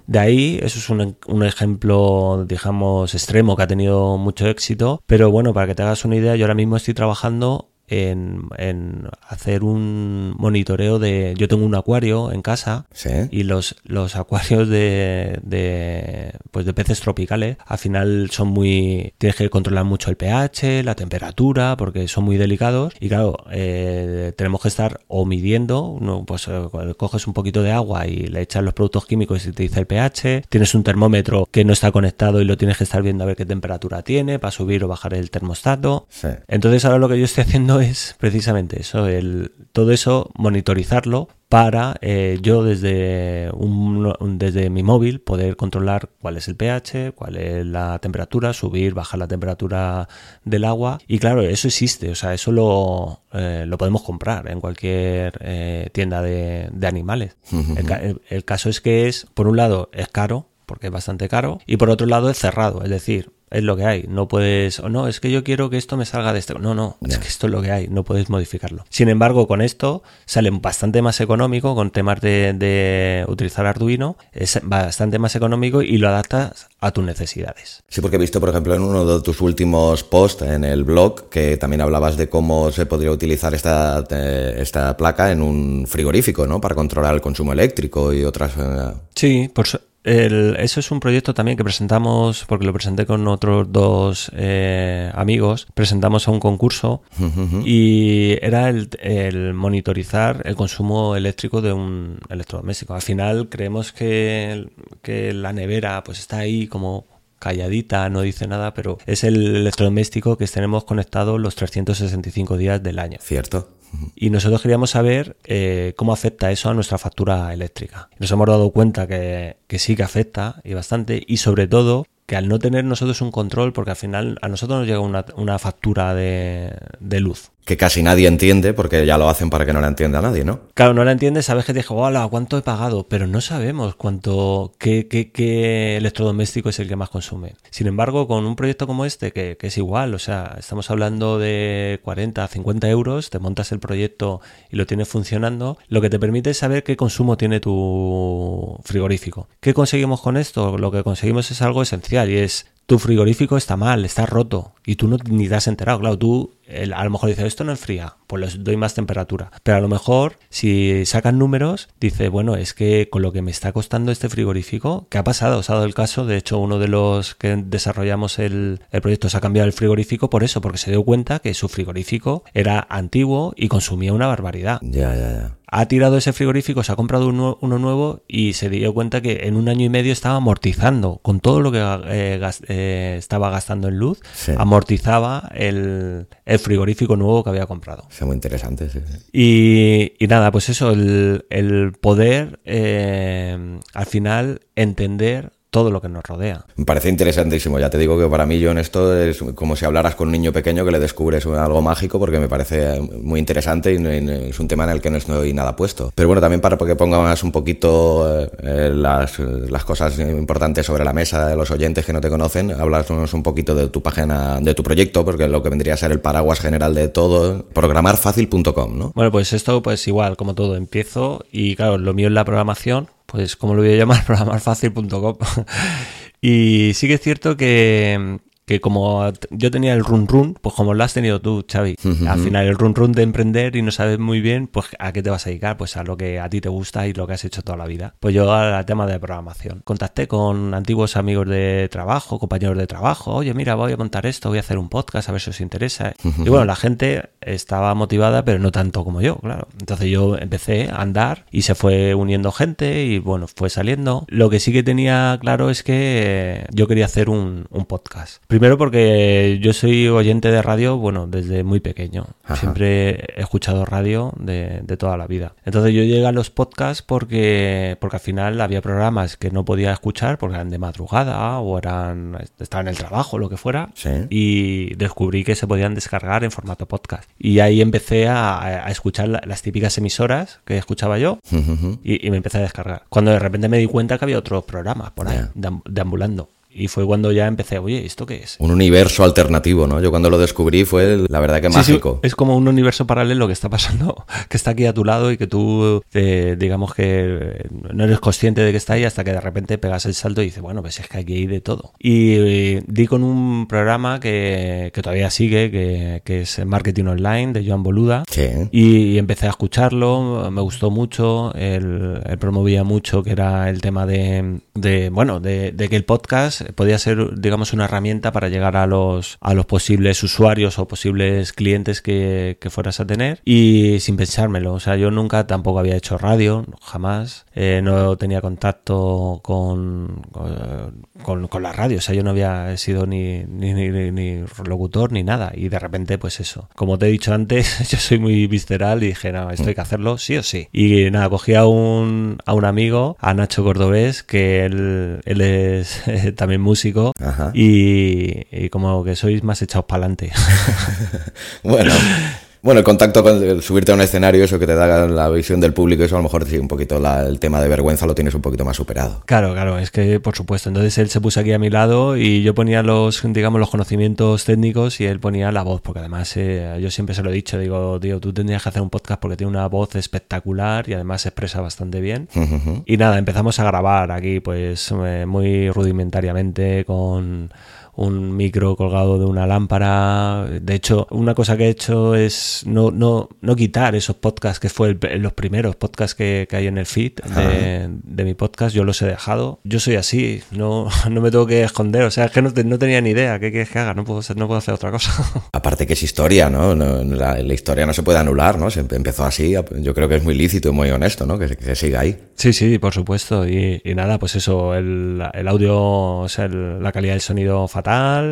S2: De ahí, eso es un, un, ejemplo, digamos, extremo que ha tenido mucho éxito. Pero bueno, para que te hagas una idea, yo ahora mismo estoy trabajando en, hacer un monitoreo de... Yo tengo un acuario en casa y los, los acuarios de, de, pues de peces tropicales al final son muy... Tienes que controlar mucho el pH, la temperatura, porque son muy delicados y claro, eh, tenemos que estar o midiendo, pues eh, coges un poquito de agua y le echas los productos químicos y te dice el pH, tienes un termómetro que no está conectado y lo tienes que estar viendo a ver qué temperatura tiene para subir o bajar el termostato. Entonces ahora lo que yo estoy haciendo es precisamente eso, el, todo eso monitorizarlo para eh, yo desde, un, desde mi móvil poder controlar cuál es el pH, cuál es la temperatura, subir, bajar la temperatura del agua. Y claro, eso existe, o sea, eso lo, eh, lo podemos comprar en cualquier eh, tienda de, animales. el caso es que es, por un lado, es caro, porque es bastante caro, y por otro lado es cerrado, es decir, es lo que hay. No puedes, o no, es que yo quiero que esto me salga de este. No, no, es que esto es lo que hay, no puedes modificarlo. Sin embargo, con esto sale bastante más económico, con temas de, utilizar Arduino, es bastante más económico y lo adaptas a tus necesidades.
S1: Sí, porque he visto, por ejemplo, en uno de tus últimos posts en el blog que también hablabas de cómo se podría utilizar esta, eh, esta placa en un frigorífico, ¿no? Para controlar el consumo eléctrico y otras. Eh,
S2: sí, por, eso es un proyecto también que presentamos, porque lo presenté con otros dos eh, amigos, presentamos a un concurso y era el, monitorizar el consumo eléctrico de un electrodoméstico. Al final creemos que, que la nevera pues está ahí como calladita, no dice nada, pero es el electrodoméstico que tenemos conectado los 365 días del año.
S1: Cierto.
S2: Y nosotros queríamos saber eh, cómo afecta eso a nuestra factura eléctrica. Nos hemos dado cuenta que, que sí que afecta y bastante, y sobre todo que al no tener nosotros un control, porque al final a nosotros nos llega una, una factura de, de, luz.
S1: Que casi nadie entiende, porque ya lo hacen para que no la entienda nadie, ¿no?
S2: Claro, no la entiende, sabes que te dijo, hola, ¿cuánto he pagado? Pero no sabemos cuánto, qué, qué, qué, electrodoméstico es el que más consume. Sin embargo, con un proyecto como este, que, que, es igual, o sea, estamos hablando de 40, 50 euros, te montas el proyecto y lo tienes funcionando, lo que te permite es saber qué consumo tiene tu frigorífico. ¿Qué conseguimos con esto? Lo que conseguimos es algo esencial y es tu frigorífico está mal, está roto y tú no ni te has enterado. Claro, tú el- a lo mejor dice, esto no enfría, pues les doy más temperatura. Pero a lo mejor, si sacan números, dice, bueno, es que con lo que me está costando este frigorífico, ¿qué ha pasado? Se ha dado el caso, de hecho, uno de los que desarrollamos el, el proyecto se ha cambiado el frigorífico por eso, porque se dio cuenta que su frigorífico era antiguo y consumía una barbaridad
S1: Ya, ya, ya.
S2: ha tirado ese frigorífico, se ha comprado uno, uno nuevo y se dio cuenta que en un año y medio estaba amortizando con todo lo que eh, gas- eh, estaba gastando en luz,
S1: Sí.
S2: amortizaba el, el frigorífico nuevo que había comprado.
S1: Es muy interesante, sí.
S2: Y, y nada, pues eso, el, el poder eh, al final entender todo lo que nos rodea.
S1: Me parece interesantísimo. Ya te digo que para mí yo en esto es como si hablaras con un niño pequeño que le descubres algo mágico porque me parece muy interesante y es un tema en el que no estoy nada puesto. Pero bueno, también para que pongas un poquito eh, las, las cosas importantes sobre la mesa de los oyentes que no te conocen, hablarnos un poquito de tu página, de tu proyecto, porque lo que vendría a ser el paraguas general de todo, programarfacil.com, ¿no?
S2: Bueno, pues esto pues igual, como todo, empiezo y claro, lo mío es la programación, pues como lo voy a llamar, [LAUGHS] programarfacil.com. [LAUGHS] y sí que es cierto que, que como yo tenía el run run, pues como lo has tenido tú, Xavi, al final el run run de emprender y no sabes muy bien, pues a qué te vas a dedicar, pues a lo que a ti te gusta y lo que has hecho toda la vida. Pues yo al tema de programación. Contacté con antiguos amigos de trabajo, compañeros de trabajo, oye, mira, voy a montar esto, voy a hacer un podcast, a ver si os interesa. Y bueno, la gente estaba motivada, pero no tanto como yo, claro. Entonces yo empecé a andar y se fue uniendo gente y bueno, fue saliendo. Lo que sí que tenía claro es que yo quería hacer un, un podcast. Primero porque yo soy oyente de radio, bueno, desde muy pequeño.
S1: Ajá.
S2: Siempre he escuchado radio de, de toda la vida. Entonces yo llegué a los podcasts porque, porque al final había programas que no podía escuchar porque eran de madrugada o eran estaba en el trabajo, lo que fuera.
S1: Sí.
S2: Y descubrí que se podían descargar en formato podcast. Y ahí empecé a, a escuchar la- las típicas emisoras que escuchaba yo y, y me empecé a descargar. Cuando de repente me di cuenta que había otros programas por ahí, deambulando. Y fue cuando ya empecé, oye, ¿esto qué es?
S1: Un universo alternativo, ¿no? Yo cuando lo descubrí fue, la verdad que
S2: Sí, sí,
S1: mágico.
S2: es como un universo paralelo que está pasando, [LAUGHS] que está aquí a tu lado y que tú, eh, digamos que eh, no eres consciente de que está ahí hasta que de repente pegas el salto y dices, bueno, pues es que aquí hay de todo. Y eh, di con un programa que, que todavía sigue, que, que es Marketing Online de Joan Boluda.
S1: Sí.
S2: Y empecé a escucharlo, me gustó mucho, él, él promovía mucho que era el tema de, de, bueno, de, de que el podcast podía ser, digamos, una herramienta para llegar a los, a los posibles usuarios o posibles clientes que, que fueras a tener y sin pensármelo, o sea, yo nunca tampoco había hecho radio, jamás, eh, no tenía contacto con, con, con la radio, o sea, yo no había sido ni, ni, ni, ni- locutor ni nada. Y de repente pues eso, como te he dicho antes, [LAUGHS] yo soy muy visceral y dije, no, esto hay que hacerlo sí o sí. Y nada, cogí a un, a un amigo, a Nacho Cordobés, que él, él es [LAUGHS] eh, también músico y, y como que sois más echados para adelante. [LAUGHS]
S1: Bueno, bueno, el contacto con subirte a un escenario, eso que te da la visión del público, eso a lo mejor sí, un poquito la- el tema de vergüenza lo tienes un poquito más superado.
S2: Claro, claro, es que por supuesto. Entonces él se puso aquí a mi lado y yo ponía los, digamos, los conocimientos técnicos y él ponía la voz, porque además eh, yo siempre se lo he dicho, digo, tío, tú tendrías que hacer un podcast porque tiene una voz espectacular y además se expresa bastante bien. Y nada, empezamos a grabar aquí, pues eh, muy rudimentariamente con un micro colgado de una lámpara. De hecho, una cosa que he hecho es no, no, no quitar esos podcasts que fue el- los primeros podcasts que, que hay en el feed de, de mi podcast. Yo los he dejado. Yo soy así, no, [LAUGHS] no me tengo que esconder. O sea, es que no, te- no tenía ni idea. ¿Qué quieres que haga? No puedo, no puedo hacer otra cosa. [LAUGHS]
S1: Aparte que es historia, ¿no? No, la, la historia no se puede anular, ¿no? Se empe- empezó así, yo creo que es muy lícito y muy honesto, ¿no? Que, que siga ahí.
S2: Sí, sí, por supuesto. Y, y nada, pues eso, el, el audio, o sea, el- la calidad del sonido fatal.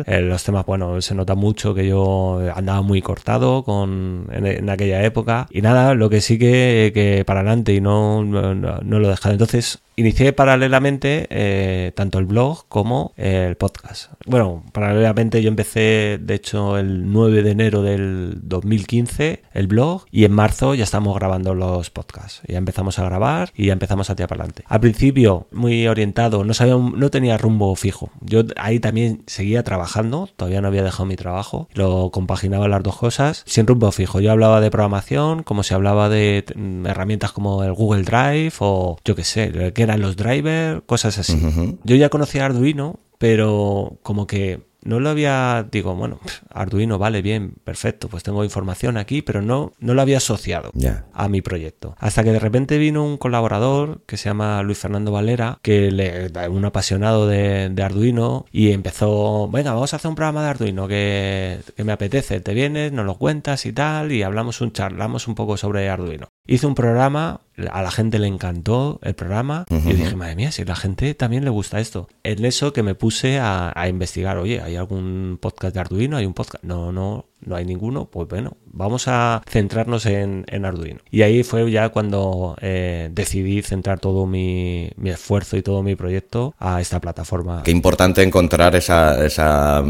S2: Eh, los temas, bueno, se nota mucho que yo andaba muy cortado con, en, aquella época. Y nada, lo que sí que, que para adelante y no, no- no lo he dejado. Entonces, inicié paralelamente eh, tanto el blog como el podcast. Bueno, paralelamente yo empecé, de hecho, el 9 de enero del 2015 el blog y en marzo ya estamos grabando los podcasts. Ya empezamos a grabar y ya empezamos a tirar para adelante. Al principio, muy orientado, no sabía, no tenía rumbo fijo. Yo ahí también seguía trabajando, todavía no había dejado mi trabajo, lo compaginaba las dos cosas sin rumbo fijo. Yo hablaba de programación, como si hablaba de herramientas como el Google Drive o yo qué sé, que eran los drivers, cosas así. Yo ya conocía Arduino, pero como que no lo había, digo, bueno, Arduino vale bien, perfecto, pues tengo información aquí, pero no, no lo había asociado a mi proyecto. Hasta que de repente vino un colaborador que se llama Luis Fernando Valera, que le un apasionado de, de Arduino y empezó, venga, vamos a hacer un programa de Arduino que, que me apetece, te vienes, nos lo cuentas y tal, y hablamos un charlamos un poco sobre Arduino. Hice un programa, a la gente le encantó el programa y dije, madre mía, si a la gente también le gusta esto. En eso que me puse a, a investigar, oye, ¿hay algún podcast de Arduino? ¿Hay un podcast? No, no, no hay ninguno, pues bueno, vamos a centrarnos en, Arduino. Y ahí fue ya cuando eh, decidí centrar todo mi, esfuerzo y todo mi proyecto a esta plataforma.
S1: Qué importante encontrar esa, esa,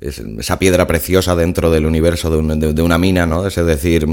S1: esa piedra preciosa dentro del universo de, una mina, ¿no? Es decir,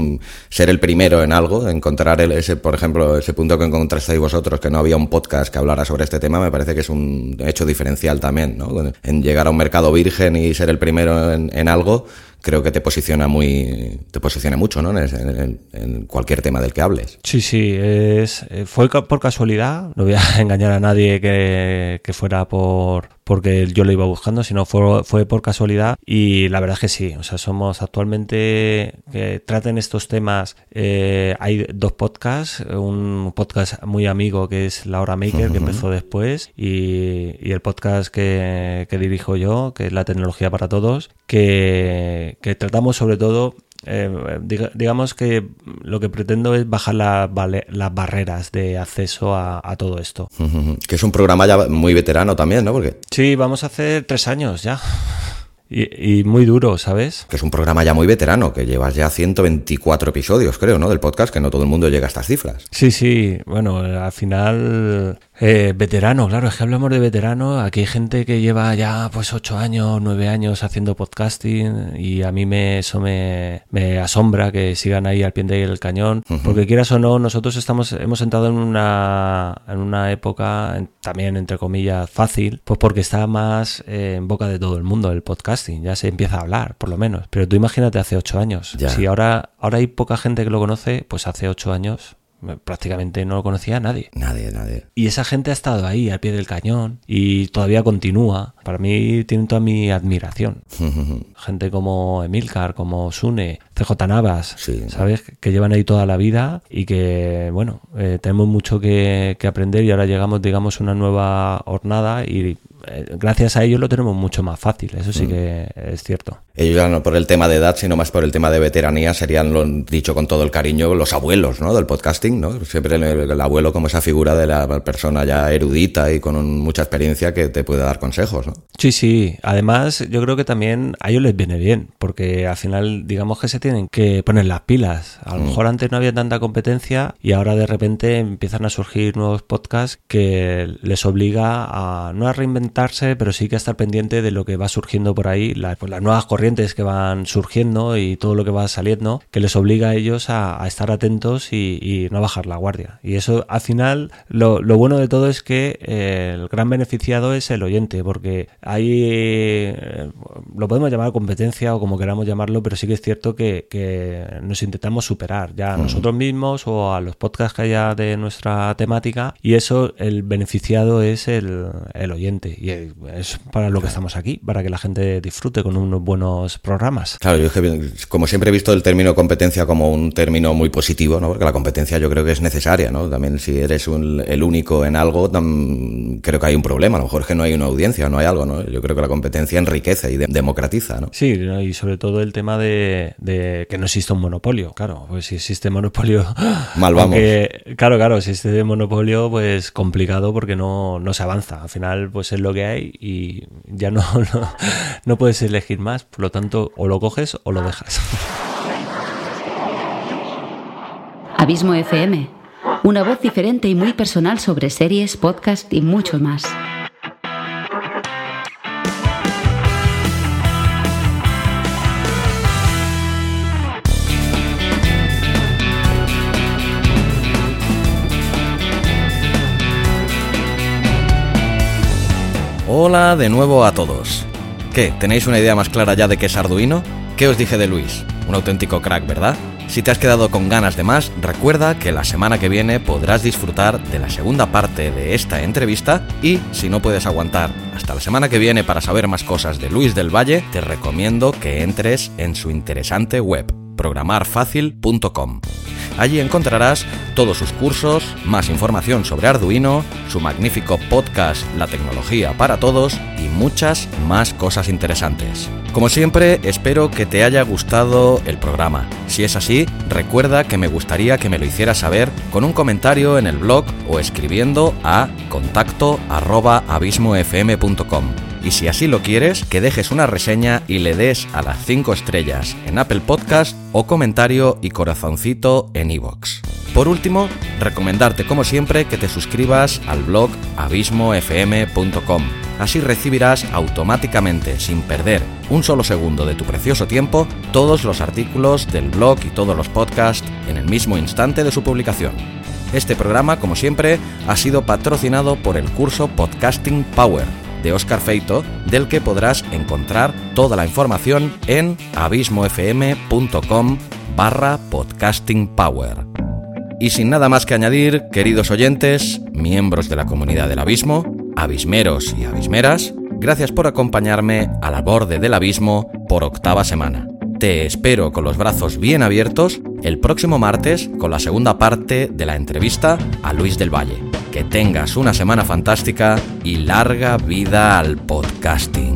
S1: ser el primero en algo, encontrar ese, por ejemplo, ese punto que encontrasteis vosotros, que no había un podcast que hablara sobre este tema, me parece que es un hecho diferencial también, ¿no? En llegar a un mercado virgen y ser el primero en, en algo creo que te posiciona muy, te posiciona mucho, ¿no? En, cualquier tema del que hables.
S2: Sí, sí, es, eh, fue por casualidad, no voy a [LAUGHS] engañar a nadie que, que fuera por, porque yo lo iba buscando, sino fue, fue por casualidad. Y la verdad es que sí, o sea, somos actualmente que traten estos temas, eh, hay dos podcasts, un podcast muy amigo que es La Hora Maker, que empezó después, y, y el podcast que, que, dirijo yo, que es La Tecnología para Todos, que, que tratamos sobre todo eh, digamos que lo que pretendo es bajar las barreras de acceso a, todo esto. [LAUGHS]
S1: Que es un programa ya muy veterano también, ¿no? Porque...
S2: Sí, vamos a hacer tres años ya. Y, muy duro, ¿sabes?
S1: Que es un programa ya muy veterano, que llevas ya 124 episodios, creo, ¿no? Del podcast, que no todo el mundo llega a estas cifras.
S2: Sí, sí. Bueno, al final eh, veterano, claro, es que hablamos de veterano. Aquí hay gente que lleva ya pues ocho años, nueve años haciendo podcasting y a mí me, eso me, me asombra que sigan ahí al pie del cañón. Porque quieras o no, nosotros estamos, hemos entrado en una, en una época también, entre comillas, fácil, pues porque está más eh, en boca de todo el mundo el podcasting. Ya se empieza a hablar, por lo menos. Pero tú imagínate hace ocho años. Si ahora, ahora hay poca gente que lo conoce, pues hace ocho años prácticamente no lo conocía nadie.
S1: Nadie, nadie.
S2: Y esa gente ha estado ahí al pie del cañón y todavía continúa. Para mí tienen toda mi admiración. [LAUGHS] gente como Emilcar, como Sune, CJ Navas, ¿sabes? Que llevan ahí toda la vida y que, bueno, eh, tenemos mucho que, que aprender y ahora llegamos, digamos, a una nueva jornada y gracias a ellos lo tenemos mucho más fácil, eso sí mm. que es cierto.
S1: Ellos ya no por el tema de edad, sino más por el tema de veteranía, serían, lo dicho con todo el cariño, los abuelos ¿no? del podcasting, ¿no? Siempre el, abuelo como esa figura de la persona ya erudita y con mucha experiencia que te puede dar consejos, ¿no?
S2: Sí, sí. Además, yo creo que también a ellos les viene bien, porque al final, digamos que se tienen que poner las pilas. A lo mm. mejor antes no había tanta competencia y ahora de repente empiezan a surgir nuevos podcasts que les obliga a no a reinventar pero sí que estar pendiente de lo que va surgiendo por ahí, pues las nuevas corrientes que van surgiendo y todo lo que va saliendo, que les obliga a ellos a, estar atentos y, no bajar la guardia. Y eso, al final, lo, bueno de todo es que eh, el gran beneficiado es el oyente, porque ahí eh, lo podemos llamar competencia o como queramos llamarlo, pero sí que es cierto que, nos intentamos superar ya a nosotros mismos o a los podcasts que haya de nuestra temática y eso, el beneficiado es el, el oyente y es para lo que estamos aquí, para que la gente disfrute con unos buenos programas.
S1: Claro, yo como siempre he visto el término competencia como un término muy positivo, ¿no? Porque la competencia yo creo que es necesaria, ¿no? También si eres el único en algo, creo que hay un problema. A lo mejor es que no hay una audiencia, no hay algo, ¿no? Yo creo que la competencia enriquece y democratiza, ¿no?
S2: Sí, y sobre todo el tema de, que no existe un monopolio. Claro, pues si existe monopolio... [GASPS]
S1: Mal vamos.
S2: claro, claro, si existe monopolio, pues complicado porque no, no se avanza. Al final, pues es lo que hay y ya [LAUGHS] no, no, puedes elegir más, por lo tanto o lo coges o lo dejas.
S3: Abismo FM, una voz diferente y muy personal sobre series, podcast y mucho más.
S1: Hola de nuevo a todos. ¿Qué? ¿Tenéis una idea más clara ya de qué es Arduino? ¿Qué os dije de Luis? Un auténtico crack, ¿verdad? Si te has quedado con ganas de más, recuerda que la semana que viene podrás disfrutar de la segunda parte de esta entrevista y si no puedes aguantar hasta la semana que viene para saber más cosas de Luis del Valle, te recomiendo que entres en su interesante web, programarfacil.com. Allí encontrarás todos sus cursos, más información sobre Arduino, su magnífico podcast La tecnología para todos y muchas más cosas interesantes. Como siempre, espero que te haya gustado el programa. Si es así, recuerda que me gustaría que me lo hicieras saber con un comentario en el blog o escribiendo a contacto y si así lo quieres, que dejes una reseña y le des a las 5 estrellas en Apple Podcast o comentario y corazoncito en iVoox. Por último, recomendarte como siempre que te suscribas al blog abismofm.com. Así recibirás automáticamente, sin perder un solo segundo de tu precioso tiempo, todos los artículos del blog y todos los podcasts en el mismo instante de su publicación. Este programa, como siempre, ha sido patrocinado por el curso Podcasting Power de Oscar Feito, del que podrás encontrar toda la información en abismofm.com barra podcasting power. Y sin nada más que añadir, queridos oyentes, miembros de la comunidad del abismo, abismeros y abismeras, gracias por acompañarme a la borde del abismo por octava semana. Te espero con los brazos bien abiertos el próximo martes con la segunda parte de la entrevista a Luis del Valle. Que tengas una semana fantástica y larga vida al podcasting.